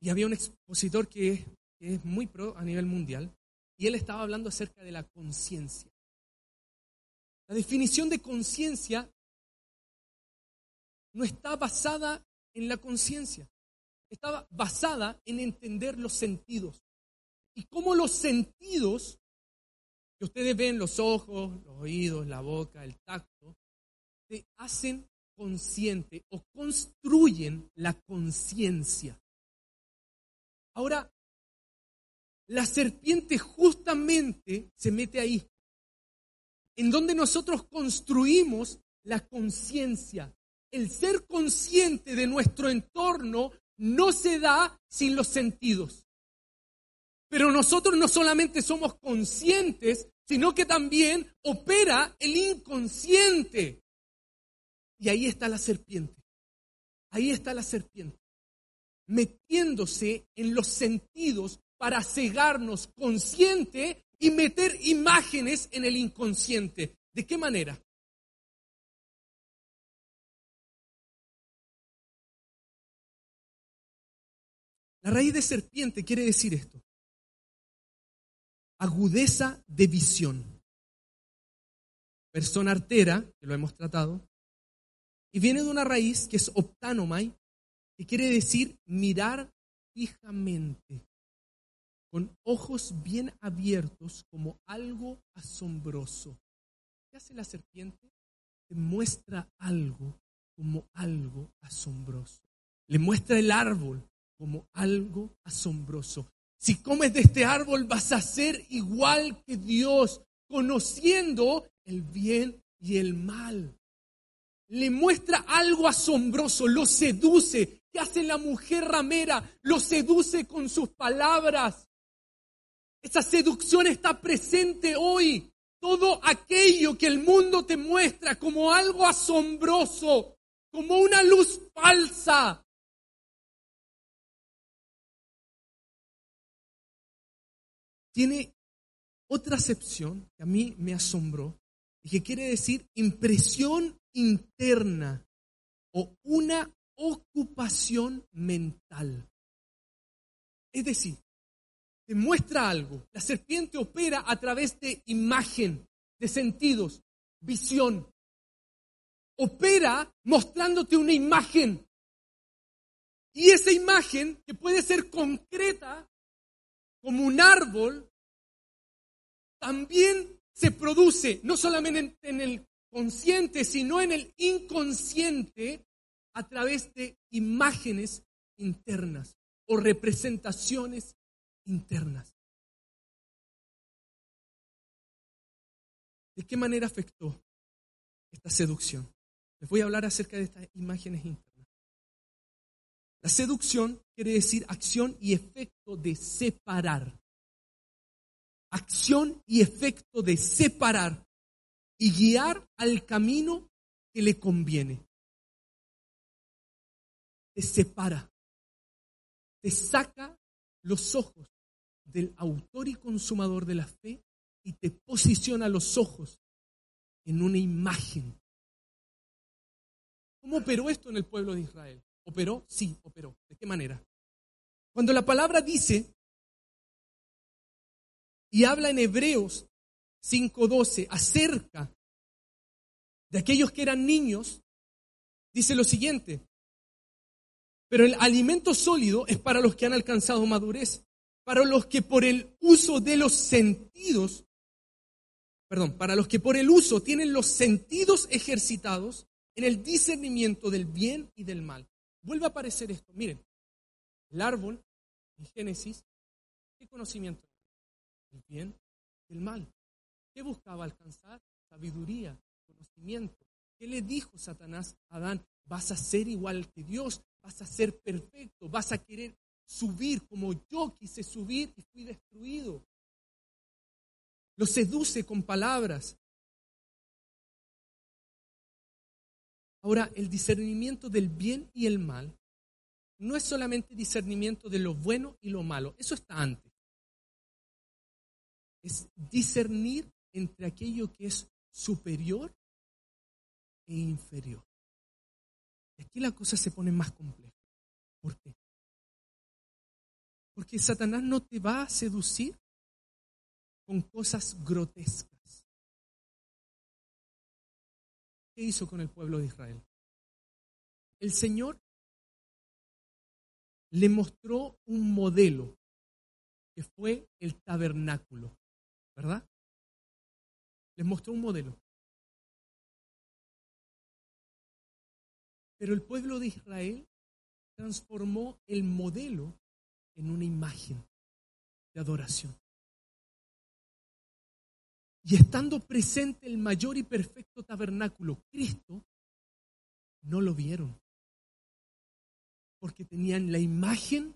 y había un expositor que es, que es muy pro a nivel mundial y él estaba hablando acerca de la conciencia. La definición de conciencia no está basada en la conciencia, estaba basada en entender los sentidos. Y cómo los sentidos que ustedes ven, los ojos, los oídos, la boca, el tacto, te hacen consciente o construyen la conciencia. Ahora, la serpiente justamente se mete ahí, en donde nosotros construimos la conciencia, el ser consciente de nuestro entorno no se da sin los sentidos. Pero nosotros no solamente somos conscientes, sino que también opera el inconsciente. Y ahí está la serpiente. Ahí está la serpiente. Metiéndose en los sentidos para cegarnos consciente y meter imágenes en el inconsciente. ¿De qué manera? La raíz de serpiente quiere decir esto. Agudeza de visión. Persona artera, que lo hemos tratado, y viene de una raíz que es optanomai, que quiere decir mirar fijamente, con ojos bien abiertos como algo asombroso. ¿Qué hace la serpiente? Te muestra algo como algo asombroso. Le muestra el árbol como algo asombroso. Si comes de este árbol vas a ser igual que Dios, conociendo el bien y el mal. Le muestra algo asombroso, lo seduce. ¿Qué hace la mujer ramera? Lo seduce con sus palabras. Esa seducción está presente hoy. Todo aquello que el mundo te muestra como algo asombroso, como una luz falsa, tiene otra acepción que a mí me asombró y que quiere decir impresión interna o una ocupación mental. Es decir, te muestra algo. La serpiente opera a través de imagen, de sentidos, visión. Opera mostrándote una imagen. Y esa imagen, que puede ser concreta como un árbol, también se produce, no solamente en, el consciente, sino en el inconsciente, a través de imágenes internas o representaciones internas. ¿De qué manera afectó esta seducción? Les voy a hablar acerca de estas imágenes internas. La seducción quiere decir acción y efecto de separar. Acción y efecto de separar y guiar al camino que le conviene. Te separa, te saca los ojos del autor y consumador de la fe y te posiciona los ojos en una imagen. ¿Cómo operó esto en el pueblo de Israel? ¿Operó? Sí, operó. ¿De qué manera? Cuando la palabra dice y habla en Hebreos 5.12 acerca de aquellos que eran niños, dice lo siguiente, pero el alimento sólido es para los que han alcanzado madurez, para los que por el uso de los sentidos, perdón, para los que por el uso tienen los sentidos ejercitados en el discernimiento del bien y del mal. Vuelve a aparecer esto, miren, el árbol en Génesis, ¿qué conocimiento? El bien y el mal. ¿Qué buscaba alcanzar? Sabiduría, conocimiento. ¿Qué le dijo Satanás a Adán? Vas a ser igual que Dios, vas a ser perfecto, vas a querer subir como yo quise subir y fui destruido. Lo seduce con palabras. Ahora, el discernimiento del bien y el mal no es solamente discernimiento de lo bueno y lo malo, eso está antes. Es discernir entre aquello que es superior e inferior. Y aquí la cosa se pone más compleja. ¿Por qué? Porque Satanás no te va a seducir con cosas grotescas. ¿Qué hizo con el pueblo de Israel? El Señor le mostró un modelo que fue el tabernáculo, ¿verdad? Les mostró un modelo. Pero el pueblo de Israel transformó el modelo en una imagen de adoración. Y estando presente el mayor y perfecto tabernáculo, Cristo, no lo vieron. Porque tenían la imagen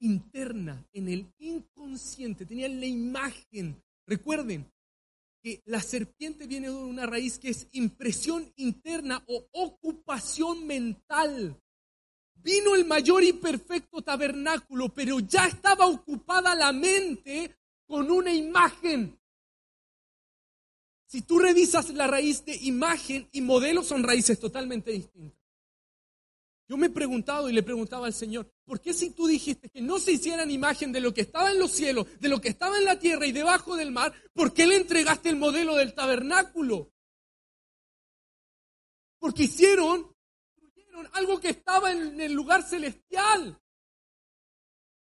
interna, en el inconsciente, tenían la imagen. Recuerden, que la serpiente viene de una raíz que es impresión interna o ocupación mental. Vino el mayor y perfecto tabernáculo, pero ya estaba ocupada la mente con una imagen. Si tú revisas la raíz de imagen y modelo, son raíces totalmente distintas. Yo me he preguntado y le preguntaba al Señor, ¿por qué si tú dijiste que no se hicieran imagen de lo que estaba en los cielos, de lo que estaba en la tierra y debajo del mar, ¿por qué le entregaste el modelo del tabernáculo? Porque hicieron, algo que estaba en el lugar celestial.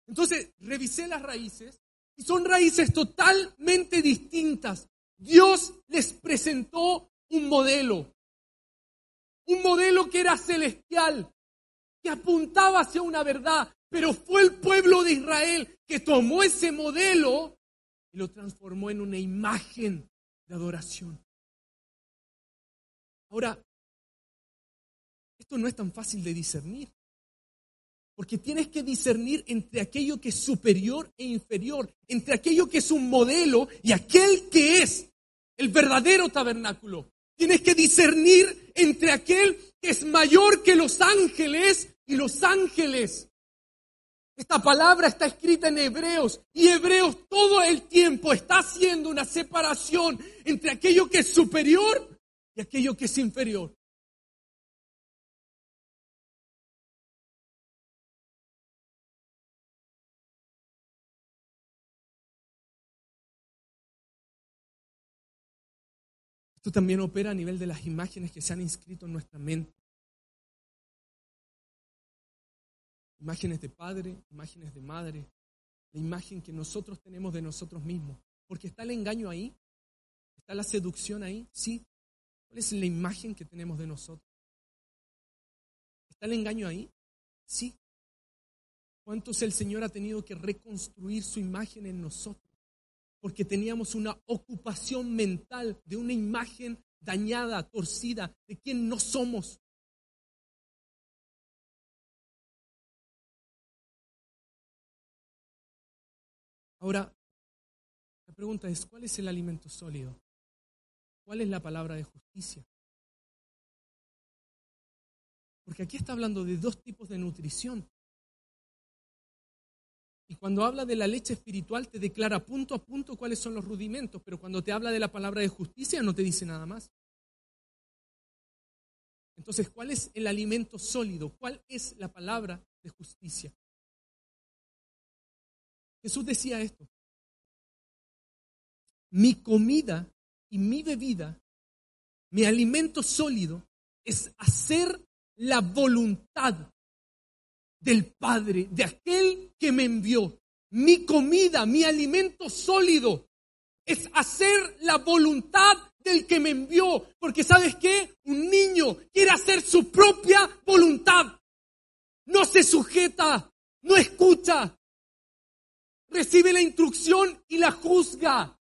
Entonces, revisé las raíces y son raíces totalmente distintas. Dios les presentó un modelo, un modelo que era celestial, que apuntaba hacia una verdad, pero fue el pueblo de Israel que tomó ese modelo y lo transformó en una imagen de adoración. Ahora, esto no es tan fácil de discernir, porque tienes que discernir entre aquello que es superior e inferior, entre aquello que es un modelo y aquel que es el verdadero tabernáculo. Tienes que discernir entre aquel que es mayor que los ángeles y los ángeles. Esta palabra está escrita en Hebreos y Hebreos todo el tiempo está haciendo una separación entre aquello que es superior y aquello que es inferior. Esto también opera a nivel de las imágenes que se han inscrito en nuestra mente. Imágenes de padre, imágenes de madre, la imagen que nosotros tenemos de nosotros mismos. Porque está el engaño ahí, está la seducción ahí, sí. ¿Cuál es la imagen que tenemos de nosotros? ¿Está el engaño ahí? Sí. ¿Cuántos el Señor ha tenido que reconstruir su imagen en nosotros? Porque teníamos una ocupación mental de una imagen dañada, torcida, de quien no somos. Ahora, la pregunta es, ¿cuál es el alimento sólido? ¿Cuál es la palabra de justicia? Porque aquí está hablando de dos tipos de nutrición. Y cuando habla de la leche espiritual te declara punto a punto cuáles son los rudimentos, pero cuando te habla de la palabra de justicia no te dice nada más. Entonces, ¿cuál es el alimento sólido? ¿Cuál es la palabra de justicia? Jesús decía esto. Mi comida y mi bebida, mi alimento sólido, es hacer la voluntad del Padre, de aquel que me envió. Mi comida, mi alimento sólido, es hacer la voluntad del que me envió. Porque sabes qué? Un niño quiere hacer su propia voluntad. No se sujeta, no escucha. Recibe la instrucción y la juzga.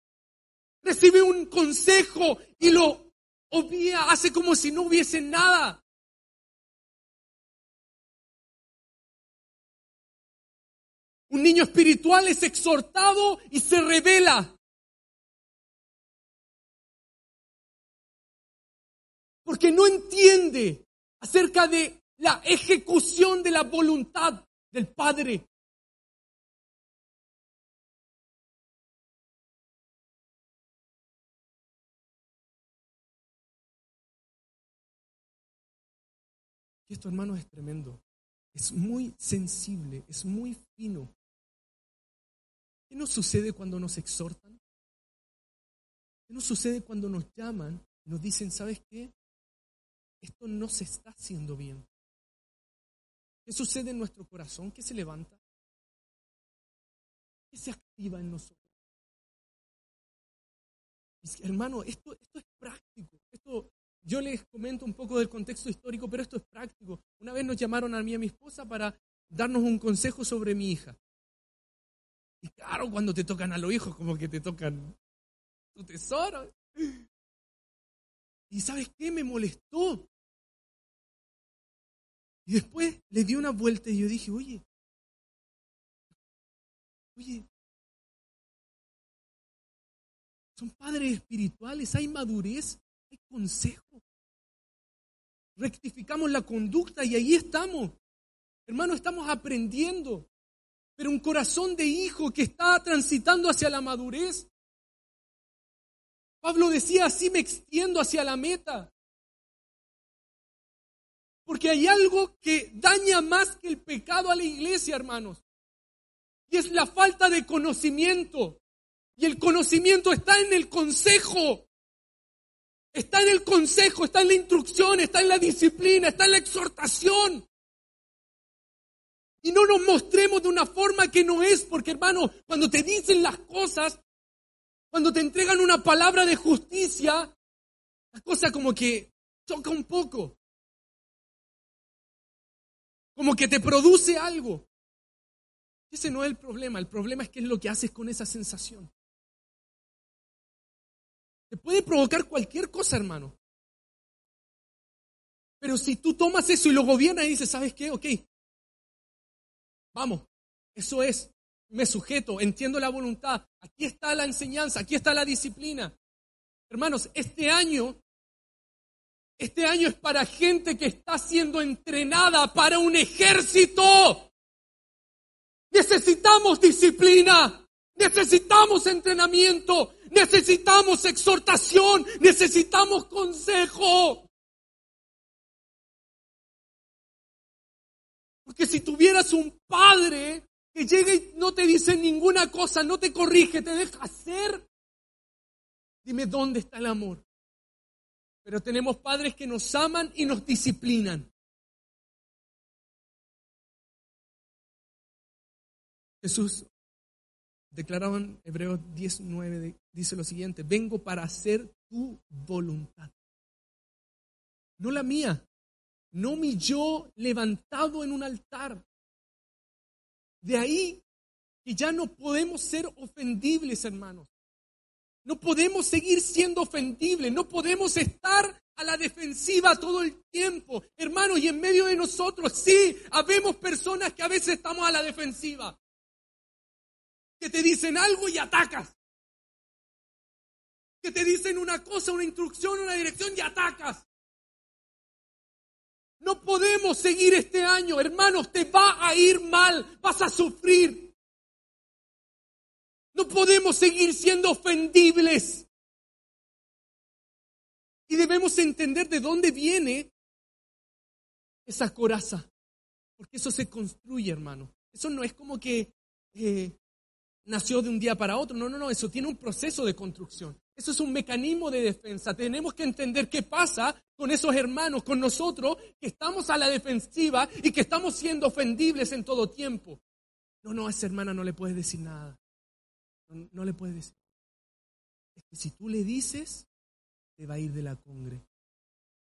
Recibe un consejo y lo obvia, hace como si no hubiese nada. Un niño espiritual es exhortado y se revela. Porque no entiende acerca de la ejecución de la voluntad del Padre. Esto, hermano, es tremendo. Es muy sensible, es muy fino. ¿Qué nos sucede cuando nos exhortan? ¿Qué nos sucede cuando nos llaman y nos dicen, ¿sabes qué? Esto no se está haciendo bien. ¿Qué sucede en nuestro corazón? ¿Qué se levanta? ¿Qué se activa en nosotros? Hermano, esto, esto es práctico. Esto, yo les comento un poco del contexto histórico, pero esto es práctico. Una vez nos llamaron a mí y a mi esposa para darnos un consejo sobre mi hija. Y claro, cuando te tocan a los hijos, como que te tocan tu tesoro. ¿Y sabes qué? Me molestó. Y después le di una vuelta y yo dije, oye, oye, son padres espirituales, hay madurez, hay consejo. Rectificamos la conducta y ahí estamos. Hermano, estamos aprendiendo pero un corazón de hijo que está transitando hacia la madurez. Pablo decía, así me extiendo hacia la meta. Porque hay algo que daña más que el pecado a la iglesia, hermanos. Y es la falta de conocimiento. Y el conocimiento está en el consejo. Está en el consejo, está en la instrucción, está en la disciplina, está en la exhortación. Y no nos mostremos de una forma que no es, porque hermano, cuando te dicen las cosas, cuando te entregan una palabra de justicia, la cosa como que choca un poco. Como que te produce algo. Ese no es el problema, el problema es qué es lo que haces con esa sensación. Te puede provocar cualquier cosa, hermano. Pero si tú tomas eso y lo gobiernas y dices, ¿sabes qué? Ok, Vamos, eso es, me sujeto, entiendo la voluntad, aquí está la enseñanza, aquí está la disciplina. Hermanos, este año, este año es para gente que está siendo entrenada para un ejército. Necesitamos disciplina, necesitamos entrenamiento, necesitamos exhortación, necesitamos consejo. Porque si tuvieras un padre que llega y no te dice ninguna cosa, no te corrige, te deja hacer, dime dónde está el amor. Pero tenemos padres que nos aman y nos disciplinan. Jesús declarado en Hebreos 19, dice lo siguiente, vengo para hacer tu voluntad, no la mía, no mi yo levantado en un altar. De ahí que ya no podemos ser ofendibles, hermanos. No podemos seguir siendo ofendibles, no podemos estar a la defensiva todo el tiempo. Hermanos, y en medio de nosotros, sí, habemos personas que a veces estamos a la defensiva que te dicen algo y atacas. Que te dicen una cosa, una instrucción, una dirección y atacas. No podemos seguir este año, hermanos, te va a ir mal, vas a sufrir. No podemos seguir siendo ofendibles. Y debemos entender de dónde viene esa coraza. Porque eso se construye, hermano. Eso no es como que eh, nació de un día para otro. No, no, no, eso tiene un proceso de construcción. Eso es un mecanismo de defensa. Tenemos que entender qué pasa con esos hermanos, con nosotros, que estamos a la defensiva y que estamos siendo ofendibles en todo tiempo. No, no, a esa hermana no le puedes decir nada. No, le puedes decir. Es que si tú le dices, te va a ir de la congre.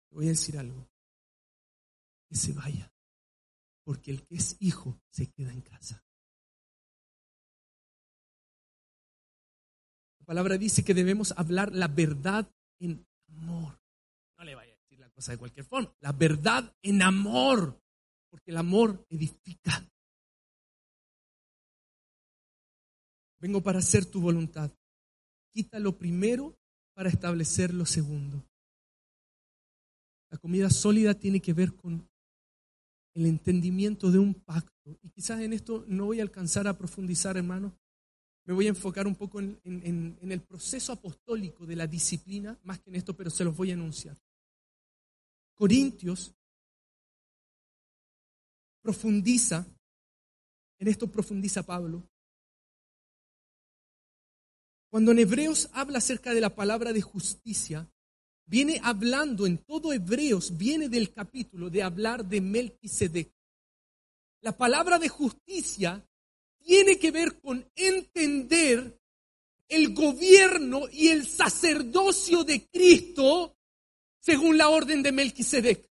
Te voy a decir algo. Que se vaya. Porque el que es hijo se queda en casa. Palabra dice que debemos hablar la verdad en amor. No le vaya a decir la cosa de cualquier forma. La verdad en amor. Porque el amor edifica. Vengo para hacer tu voluntad. Quita lo primero para establecer lo segundo. La comida sólida tiene que ver con el entendimiento de un pacto. Y quizás en esto no voy a alcanzar a profundizar, hermano, me voy a enfocar un poco en, el proceso apostólico de la disciplina, más que en esto, pero se los voy a anunciar. Corintios profundiza, en esto profundiza Pablo, cuando en Hebreos habla acerca de la palabra de justicia, viene hablando en todo Hebreos, viene del capítulo de hablar de Melquisedec. La palabra de justicia tiene que ver con entender el gobierno y el sacerdocio de Cristo según la orden de Melquisedec.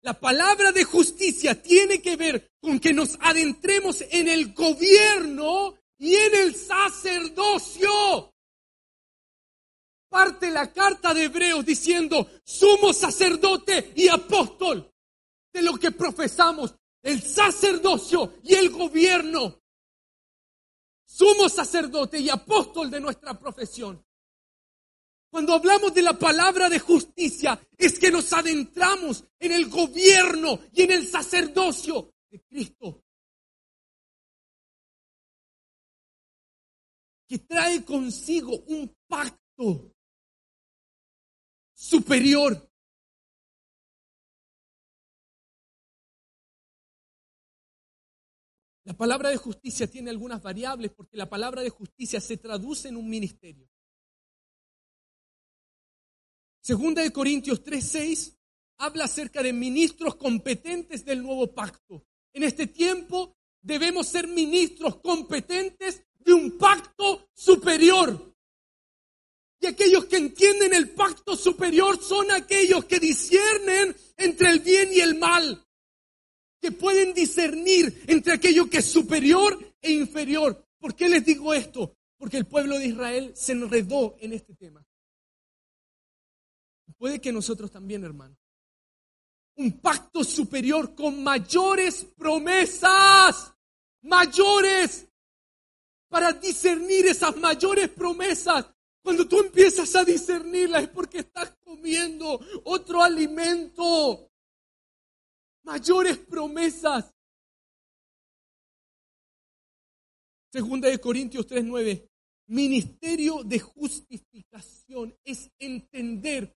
La palabra de justicia tiene que ver con que nos adentremos en el gobierno y en el sacerdocio. Parte la carta de Hebreos diciendo, sumo sacerdote y apóstol de lo que profesamos el sacerdocio y el gobierno. Sumo sacerdote y apóstol de nuestra profesión. Cuando hablamos de la palabra de justicia, es que nos adentramos en el gobierno y en el sacerdocio de Cristo. Que trae consigo un pacto superior La palabra de justicia tiene algunas variables porque la palabra de justicia se traduce en un ministerio. Segunda de Corintios 3:6 habla acerca de ministros competentes del nuevo pacto. En este tiempo debemos ser ministros competentes de un pacto superior. Y aquellos que entienden el pacto superior son aquellos que disciernen entre el bien y el mal que pueden discernir entre aquello que es superior e inferior. ¿Por qué les digo esto? Porque el pueblo de Israel se enredó en este tema. Puede que nosotros también, hermano. Un pacto superior con mayores promesas, mayores, para discernir esas mayores promesas. Cuando tú empiezas a discernirlas es porque estás comiendo otro alimento mayores promesas. Segunda de Corintios 3:9, ministerio de justificación es entender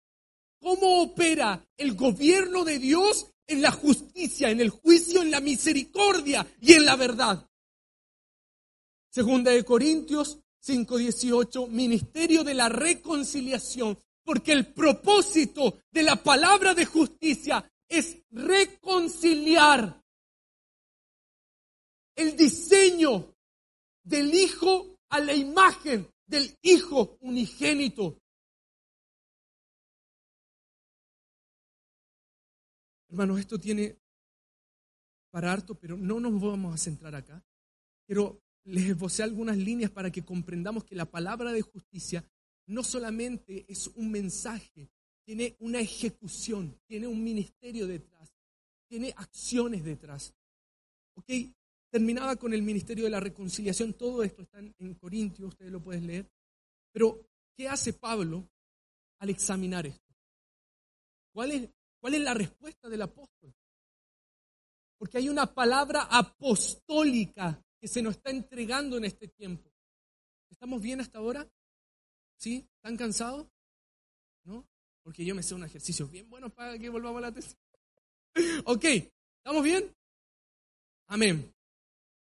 cómo opera el gobierno de Dios en la justicia, en el juicio, en la misericordia y en la verdad. Segunda de Corintios 5:18, ministerio de la reconciliación, porque el propósito de la palabra de justicia es reconciliar. El diseño del Hijo a la imagen del Hijo unigénito. Hermanos, esto tiene para harto, pero no nos vamos a centrar acá. Quiero les esbocé algunas líneas para que comprendamos que la palabra de justicia no solamente es un mensaje, tiene una ejecución, tiene un ministerio detrás, tiene acciones detrás. ¿Ok? Terminaba con el ministerio de la reconciliación, todo esto está en Corintios, ustedes lo pueden leer. Pero, ¿qué hace Pablo al examinar esto? ¿Cuál es, cuál es la respuesta del apóstol? Porque hay una palabra apostólica que se nos está entregando en este tiempo. ¿Estamos bien hasta ahora? ¿Sí? ¿Están cansados? ¿No? Porque yo me sé un ejercicio bien bueno para que volvamos a la tesis. ok, ¿estamos bien? Amén.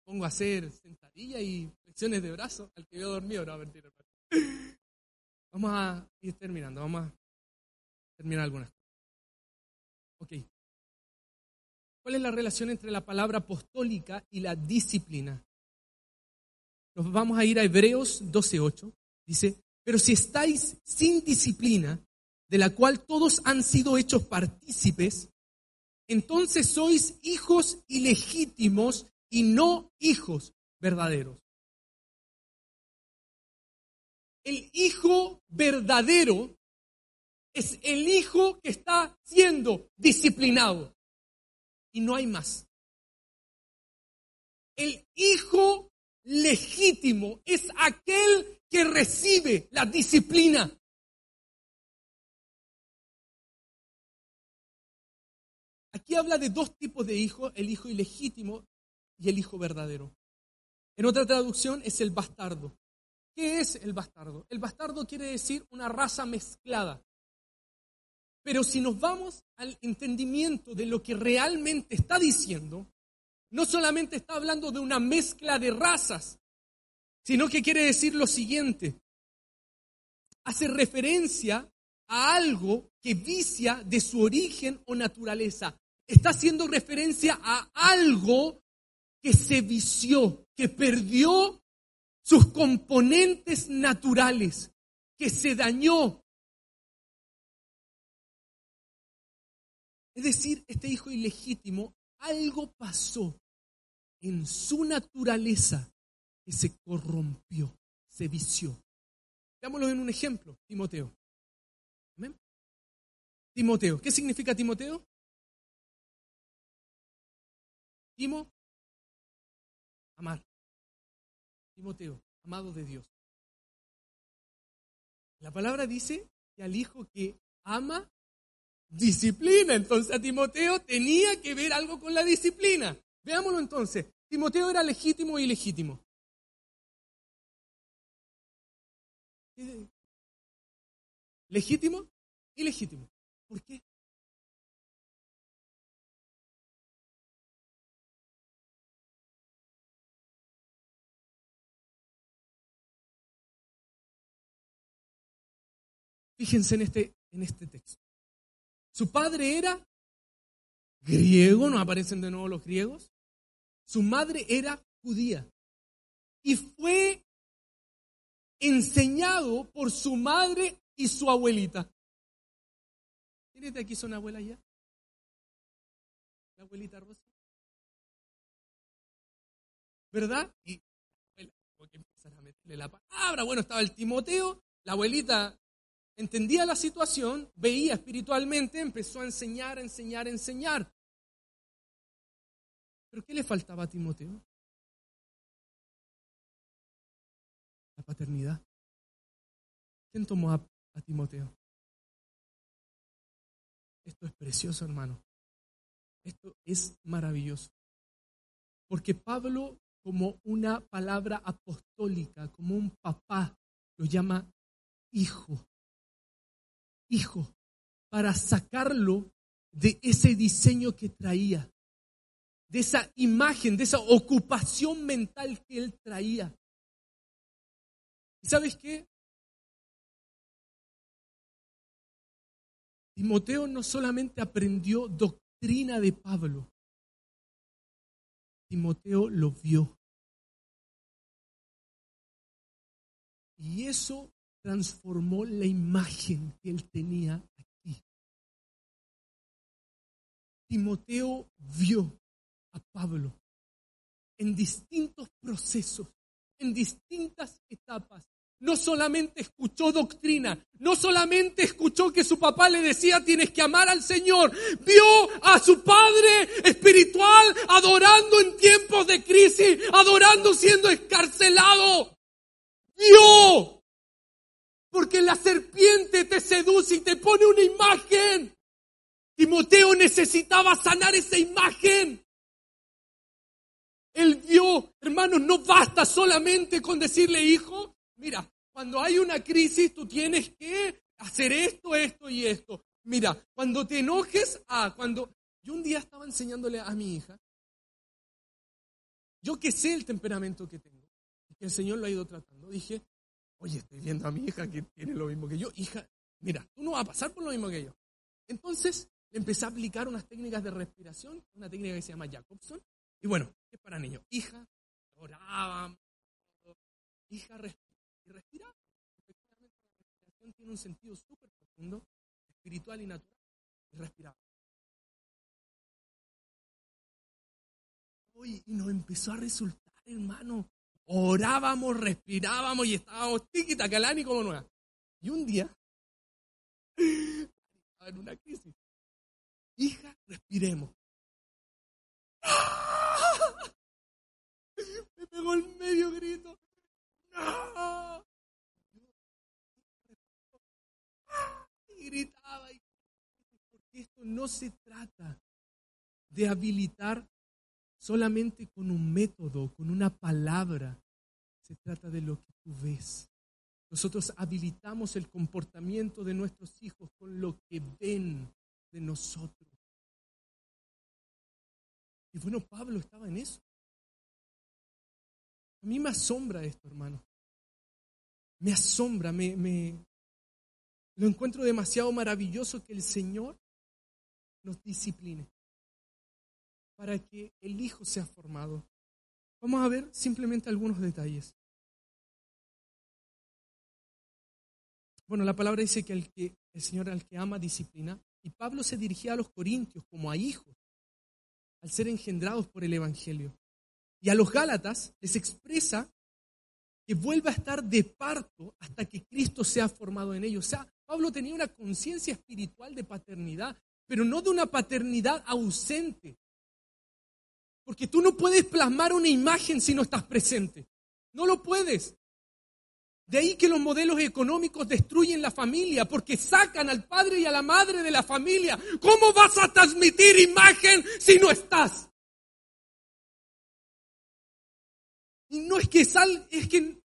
Pongo a hacer sentadilla y flexiones de brazo al que veo dormido. No, mentira. Vamos a ir terminando, vamos a terminar algunas cosas. Ok. ¿Cuál es la relación entre la palabra apostólica y la disciplina? Nos vamos a ir a Hebreos 12:8. Dice, pero si estáis sin disciplina, de la cual todos han sido hechos partícipes, entonces sois hijos ilegítimos y no hijos verdaderos. El hijo verdadero es el hijo que está siendo disciplinado y no hay más. El hijo legítimo es aquel que recibe la disciplina. Aquí habla de dos tipos de hijos, el hijo ilegítimo y el hijo verdadero. En otra traducción es el bastardo. ¿Qué es el bastardo? El bastardo quiere decir una raza mezclada. Pero si nos vamos al entendimiento de lo que realmente está diciendo, no solamente está hablando de una mezcla de razas, sino que quiere decir lo siguiente. Hace referencia a algo que vicia de su origen o naturaleza. Está haciendo referencia a algo que se vició, que perdió sus componentes naturales, que se dañó, Es decir, este hijo ilegítimo, algo pasó en su naturaleza que se corrompió, se vició. Veámoslo en un ejemplo, Timoteo. Timoteo. ¿Qué significa Timoteo? Timo, amar. Timoteo, amado de Dios. La palabra dice que al hijo que ama, disciplina. Entonces a Timoteo tenía que ver algo con la disciplina. Veámoslo entonces. Timoteo era legítimo y ilegítimo. Legítimo y legítimo. ¿Por qué? Fíjense en este, en este texto. Su padre era griego, no aparecen de nuevo los griegos. Su madre era judía. Y fue enseñado por su madre y su abuelita. ¿Quién aquí son abuela ya? La abuelita Rosa. ¿Verdad? Y que empezar a meterle la palabra. Bueno, estaba el Timoteo, la abuelita entendía la situación, veía espiritualmente, empezó a enseñar, a enseñar, a enseñar. ¿Pero qué le faltaba a Timoteo? La paternidad. ¿Quién tomó a, a Timoteo? Esto es precioso, hermano. Esto es maravilloso. Porque Pablo, como una palabra apostólica, como un papá, lo llama hijo hijo para sacarlo de ese diseño que traía, de esa imagen, de esa ocupación mental que él traía. ¿Y sabes qué? Timoteo no solamente aprendió doctrina de Pablo, Timoteo lo vio. Y eso transformó la imagen que él tenía aquí. Timoteo vio a Pablo en distintos procesos, en distintas etapas. No solamente escuchó doctrina, no solamente escuchó que su papá le decía tienes que amar al Señor, vio a su padre espiritual adorando en tiempos de crisis, adorando siendo escarcelado. Vio, porque la serpiente te seduce y te pone una imagen. Timoteo necesitaba sanar esa imagen. Él vio, hermanos, no basta solamente con decirle, hijo, mira, cuando hay una crisis tú tienes que hacer esto, esto y esto. Mira, cuando te enojes, ah, cuando yo un día estaba enseñándole a mi hija, yo que sé el temperamento que tengo, que el Señor lo ha ido tratando, dije, oye, estoy viendo a mi hija que tiene lo mismo que yo, hija, mira, tú no vas a pasar por lo mismo que yo. Entonces, le empecé a aplicar unas técnicas de respiración, una técnica que se llama Jacobson, y bueno, es para niños. Hija, oraba, hija, y respiraba. Efectivamente, la respiración tiene un sentido súper profundo, espiritual y natural. Y respiraba. Y nos empezó a resultar, hermano. Orábamos, respirábamos y estábamos tiquita, calani como nueva. Y un día, en una crisis, hija, respiremos. Me pegó el medio grito. ¡No! Y gritaba. Porque esto no se trata de habilitar solamente con un método, con una palabra. Se trata de lo que tú ves. Nosotros habilitamos el comportamiento de nuestros hijos con lo que ven de nosotros. Y bueno, Pablo estaba en eso. A mí me asombra esto, hermano. Me asombra, me, lo encuentro demasiado maravilloso que el Señor nos discipline para que el Hijo sea formado. Vamos a ver simplemente algunos detalles. Bueno, la palabra dice que el, que el Señor al que ama disciplina, y Pablo se dirigía a los corintios como a hijos, al ser engendrados por el Evangelio. Y a los Gálatas les expresa que vuelva a estar de parto hasta que Cristo sea formado en ellos. O sea, Pablo tenía una conciencia espiritual de paternidad, pero no de una paternidad ausente. Porque tú no puedes plasmar una imagen si no estás presente. No lo puedes. De ahí que los modelos económicos destruyen la familia porque sacan al padre y a la madre de la familia. ¿Cómo vas a transmitir imagen si no estás? Y no es que sal, es que,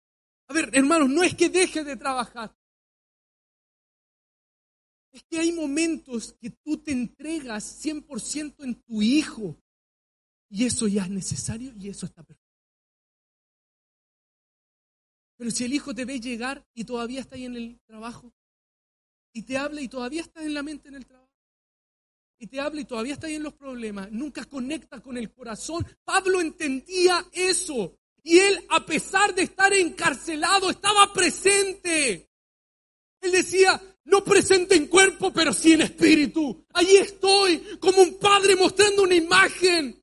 a ver, hermanos, no es que deje de trabajar. Es que hay momentos que tú te entregas 100% en tu hijo. Y eso ya es necesario y eso está perfecto. Pero si el hijo te ve llegar y todavía está ahí en el trabajo, y te habla y todavía está en la mente en el trabajo, y te habla y todavía está ahí en los problemas, nunca conecta con el corazón. Pablo entendía eso. Y él, a pesar de estar encarcelado, estaba presente. Él decía, no presente en cuerpo, pero sí en espíritu. Allí estoy, como un padre mostrando una imagen.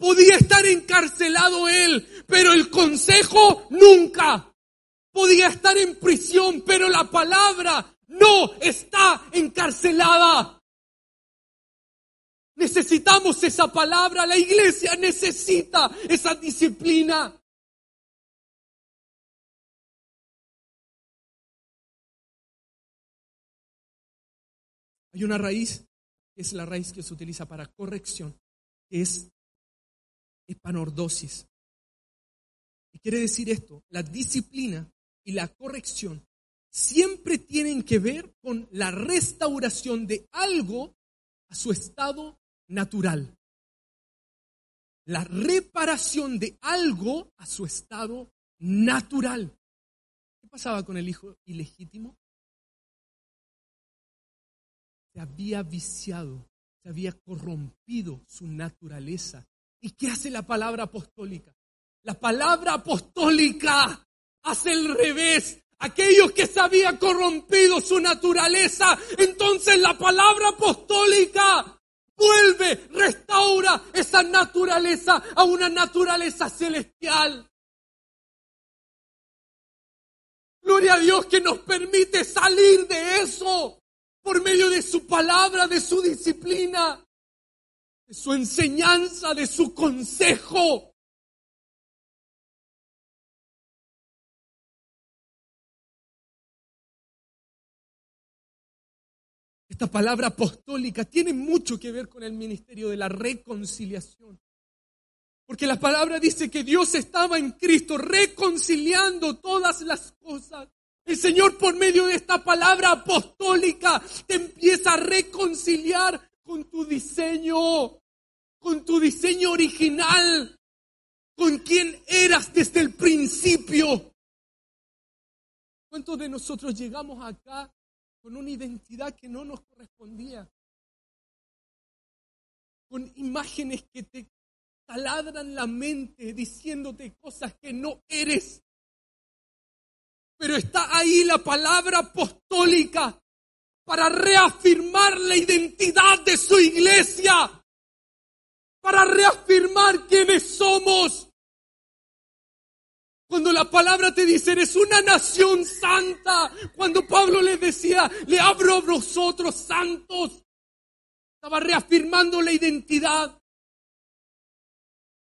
Podía estar encarcelado él, pero el consejo nunca. Podía estar en prisión, pero la palabra no está encarcelada. Necesitamos esa palabra, la iglesia necesita esa disciplina. Hay una raíz, que es la raíz que se utiliza para corrección, es epanordosis. Y quiere decir esto, la disciplina y la corrección siempre tienen que ver con la restauración de algo a su estado natural. La reparación de algo a su estado natural. ¿Qué pasaba con el hijo ilegítimo? Se había viciado, se había corrompido su naturaleza ¿Y qué hace la palabra apostólica? La palabra apostólica hace el revés. Aquellos que se había corrompido su naturaleza, entonces la palabra apostólica vuelve, restaura esa naturaleza a una naturaleza celestial. Gloria a Dios que nos permite salir de eso por medio de su palabra, de su disciplina, de su enseñanza, de su consejo. Esta palabra apostólica tiene mucho que ver con el ministerio de la reconciliación. Porque la palabra dice que Dios estaba en Cristo reconciliando todas las cosas. El Señor por medio de esta palabra apostólica te empieza a reconciliar con tu diseño, con tu diseño original, con quien eras desde el principio. ¿Cuántos de nosotros llegamos acá con una identidad que no nos correspondía? Con imágenes que te taladran la mente diciéndote cosas que no eres. Pero está ahí la palabra apostólica para reafirmar la identidad de su iglesia, para reafirmar quiénes somos. Cuando la palabra te dice, eres una nación santa. Cuando Pablo les decía, le abro a vosotros santos. Estaba reafirmando la identidad.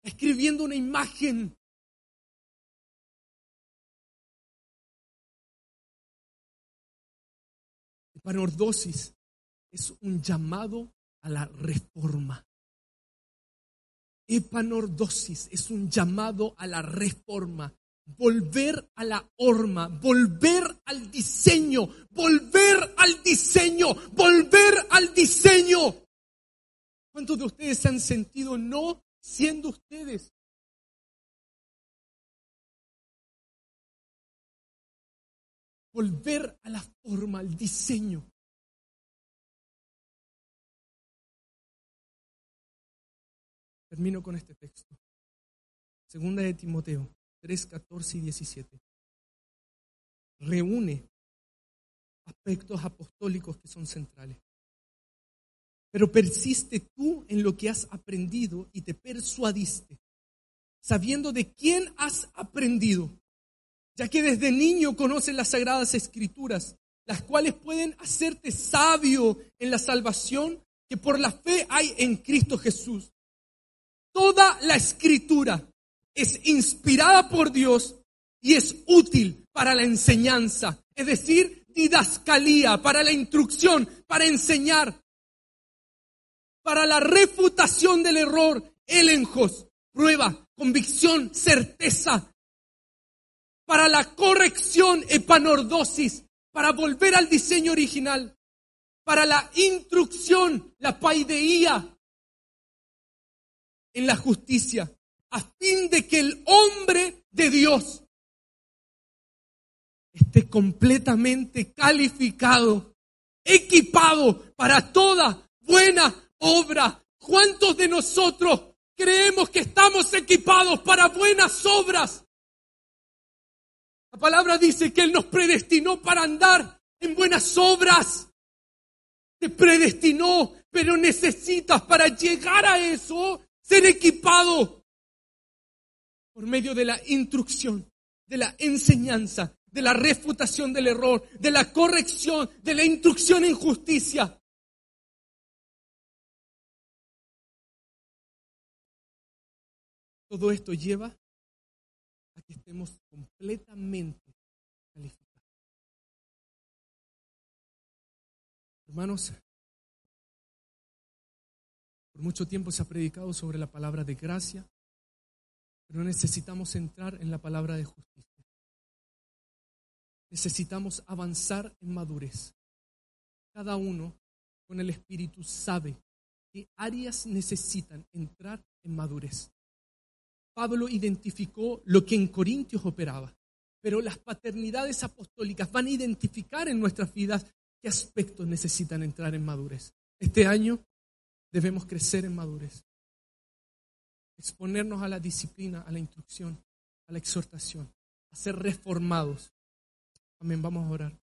Escribiendo una imagen Epanordosis es un llamado a la reforma. Epanordosis es un llamado a la reforma. Volver a la horma, volver al diseño, volver al diseño, volver al diseño. ¿Cuántos de ustedes se han sentido no siendo ustedes? volver a la forma, al diseño. Termino con este texto. Segunda de Timoteo 3, 14 y 17. Reúne aspectos apostólicos que son centrales. Pero persiste tú en lo que has aprendido y te persuadiste, sabiendo de quién has aprendido ya que desde niño conoces las sagradas escrituras, las cuales pueden hacerte sabio en la salvación que por la fe hay en Cristo Jesús. Toda la escritura es inspirada por Dios y es útil para la enseñanza, es decir, didascalía, para la instrucción, para enseñar, para la refutación del error, elenjos, prueba, convicción, certeza, para la corrección epanordosis, para volver al diseño original, para la instrucción, la paideía en la justicia, a fin de que el hombre de Dios esté completamente calificado, equipado para toda buena obra. ¿Cuántos de nosotros creemos que estamos equipados para buenas obras? La palabra dice que Él nos predestinó para andar en buenas obras. Te predestinó, pero necesitas para llegar a eso ser equipado por medio de la instrucción, de la enseñanza, de la refutación del error, de la corrección, de la instrucción en justicia. Todo esto lleva que estemos completamente calificados. Hermanos, por mucho tiempo se ha predicado sobre la palabra de gracia, pero necesitamos entrar en la palabra de justicia. Necesitamos avanzar en madurez. Cada uno con el Espíritu sabe qué áreas necesitan entrar en madurez. Pablo identificó lo que en Corintios operaba, pero las paternidades apostólicas van a identificar en nuestras vidas qué aspectos necesitan entrar en madurez. Este año debemos crecer en madurez. exponernos a la disciplina, a la instrucción, a la exhortación, a ser reformados. Amén, vamos a orar.